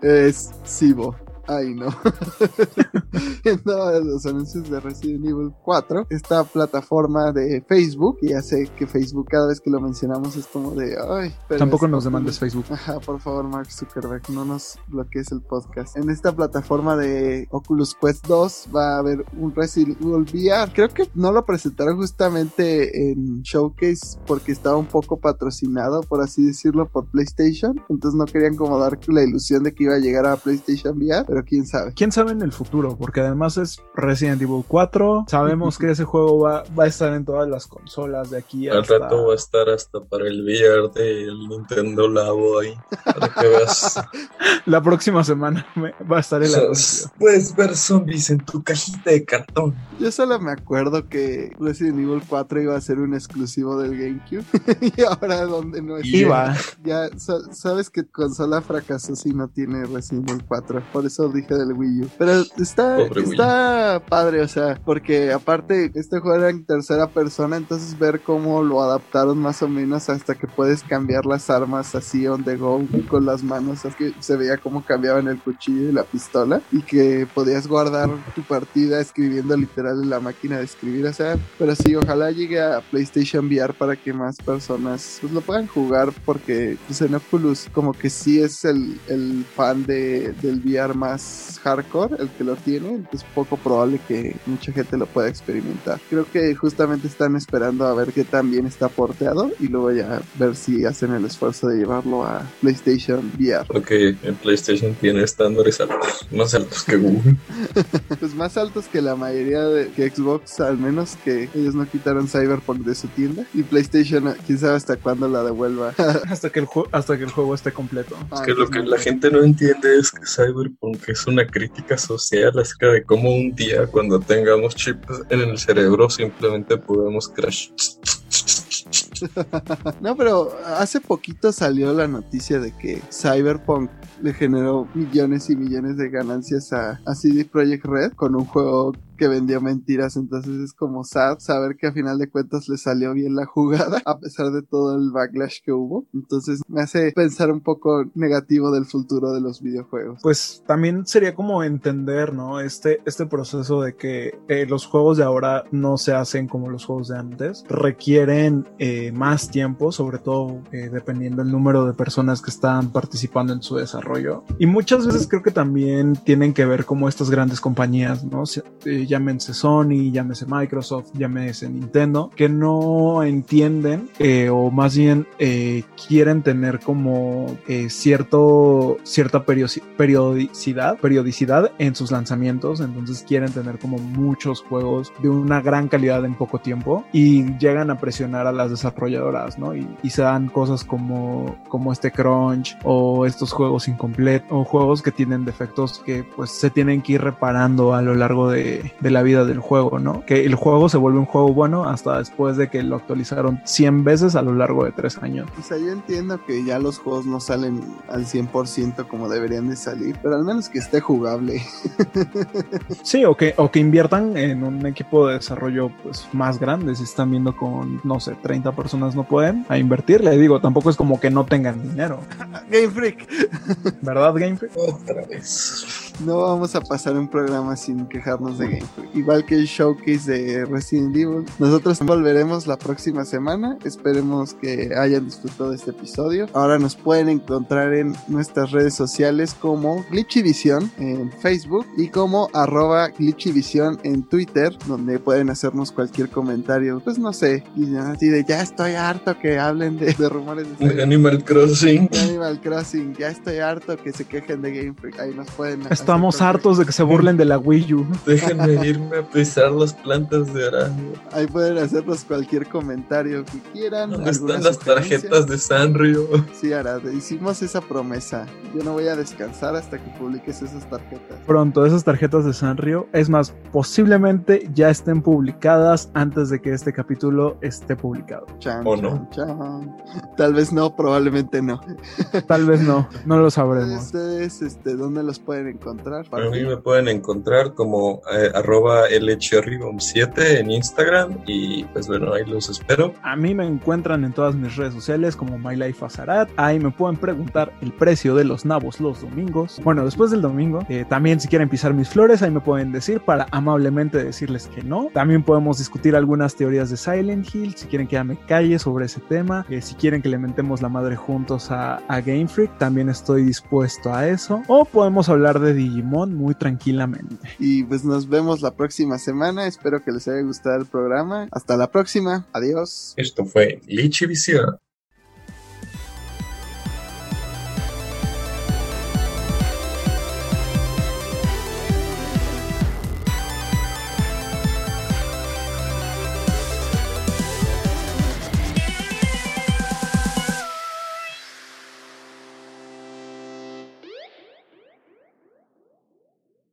Es Cibo. Ay, no. [LAUGHS] Viendo los anuncios de Resident Evil 4, esta plataforma de Facebook, y ya sé que Facebook cada vez que lo mencionamos es como de, ay, pero Tampoco nos demandes Facebook. Ajá, por favor, Mark Zuckerberg, no nos bloquees el podcast. En esta plataforma de Oculus Quest 2 va a haber un Resident Evil VR. Creo que no lo presentaron justamente en Showcase porque estaba un poco patrocinado, por así decirlo, por PlayStation. Entonces no querían como dar la ilusión de que iba a llegar a PlayStation VR, pero quién sabe. quién sabe en el futuro, porque además es Resident Evil 4. Sabemos que ese juego va, va a estar en todas las consolas de aquí Al hasta. rato va a estar hasta para el VR del Nintendo Labo ahí, para que veas. [LAUGHS] La próxima semana me- va a estar el anuncio. Puedes ver zombies en tu cajita de cartón. Yo solo me acuerdo que Resident Evil 4 iba a ser un exclusivo del GameCube. [LAUGHS] y ahora donde no es. Iba. Ya sa- sabes que consola fracasó si no tiene Resident Evil 4. Por eso dije del Wii U. Pero está, Pobre está padre, o sea, porque aparte este juego era en tercera persona, entonces ver cómo lo adaptaron más o menos hasta que puedes cambiar las armas así on the go con las manos, así que se veía cómo cambiaban el cuchillo y la pistola y que podías guardar tu partida escribiendo literal en la máquina de escribir, o sea, pero sí, ojalá llegue a PlayStation VR para que más personas pues lo puedan jugar porque pues en Oculus como que sí es el, el fan de, del VR más hardcore, el que lo tiene, es poco probable que mucha gente lo pueda experimentar. Creo que justamente están esperando a ver qué tan bien está porteado y luego ya ver si hacen el esfuerzo de llevarlo a PlayStation VR. Porque el PlayStation tiene estándares altos, más altos que Google. [LAUGHS] [LAUGHS] Pues más altos que la mayoría de que Xbox, al menos que ellos no quitaron Cyberpunk de su tienda y PlayStation, quién sabe hasta cuándo la devuelva. Hasta que, el ju- hasta que el juego esté completo. Es que lo que la gente no entiende es que Cyberpunk es una crítica social acerca de cómo un día cuando tengamos chips en el cerebro simplemente podemos crash. [LAUGHS] No, pero hace poquito salió la noticia de que Cyberpunk le generó millones y millones de ganancias a, a CD Projekt Red con un juego que vendió mentiras. Entonces es como sad saber que a final de cuentas le salió bien la jugada a pesar de todo el backlash que hubo. Entonces me hace pensar un poco negativo del futuro de los videojuegos. Pues también sería como entender, ¿no? Este, este proceso de que eh, los juegos de ahora no se hacen como los juegos de antes. Requieren eh, más tiempo, sobre todo eh, dependiendo del número de personas que están participando en su desarrollo. Y muchas veces creo que también tienen que ver como estas grandes compañías, ¿no? Eh, llámense Sony, llámese Microsoft, llámese Nintendo, que no entienden eh, o más bien eh, quieren tener como eh, cierto, cierta periodicidad, periodicidad en sus lanzamientos, entonces quieren tener como muchos juegos de una gran calidad en poco tiempo y llegan a presionar a las desarrolladoras, ¿no? Y, y se dan cosas como, como este crunch o estos juegos incompletos o juegos que tienen defectos que pues se tienen que ir reparando a lo largo de, de la vida del juego, ¿no? Que el juego se vuelve un juego bueno hasta después de que lo actualizaron 100 veces a lo largo de 3 años. O sea, yo entiendo que ya los juegos no salen al 100% como deberían de salir, pero al menos que esté jugable. [LAUGHS] sí, o que, o que inviertan en un equipo de desarrollo pues más grande, si están viendo con, no sé, 30 personas no pueden, a invertir, le digo, tampoco es como que no tengan dinero. [LAUGHS] Game Freak. ¿Verdad, Game? Otra vez. No vamos a pasar un programa sin quejarnos de Game Freak. Igual que el showcase de Resident Evil. Nosotros volveremos la próxima semana. Esperemos que hayan disfrutado de este episodio. Ahora nos pueden encontrar en nuestras redes sociales como Glitchyvision en Facebook y como arroba Glitchyvision en Twitter, donde pueden hacernos cualquier comentario. Pues no sé, y así de ya estoy harto que hablen de, rumores de Animal Crossing. Animal Crossing, ya estoy harto que se quejen de Game Freak. Ahí nos pueden [LAUGHS] Estamos hartos de que se burlen de la Wii U. [LAUGHS] Déjenme irme a pisar las plantas de arango. Ahí pueden hacernos cualquier comentario que quieran. ¿Dónde están las tarjetas de Sanrio? Sí, Arad, hicimos esa promesa. Yo no voy a descansar hasta que publiques esas tarjetas. Pronto, esas tarjetas de Sanrio, es más, posiblemente ya estén publicadas antes de que este capítulo esté publicado. ¿O no? Tal vez no, probablemente no. Tal vez no, no lo [LAUGHS] sabremos. ¿Ustedes este, dónde los pueden encontrar? Para mí me pueden encontrar como eh, arroba lcherrybom7 en Instagram y pues bueno, ahí los espero. A mí me encuentran en todas mis redes sociales como MyLifeAzarat. Ahí me pueden preguntar el precio de los nabos los domingos. Bueno, después del domingo, eh, también si quieren pisar mis flores, ahí me pueden decir para amablemente decirles que no. También podemos discutir algunas teorías de Silent Hill, si quieren que ya me calle sobre ese tema, eh, si quieren que le mentemos la madre juntos a, a Game Freak, también estoy dispuesto a eso. O podemos hablar de Digimon muy tranquilamente. Y pues nos vemos la próxima semana. Espero que les haya gustado el programa. Hasta la próxima. Adiós. Esto fue Lichivisión.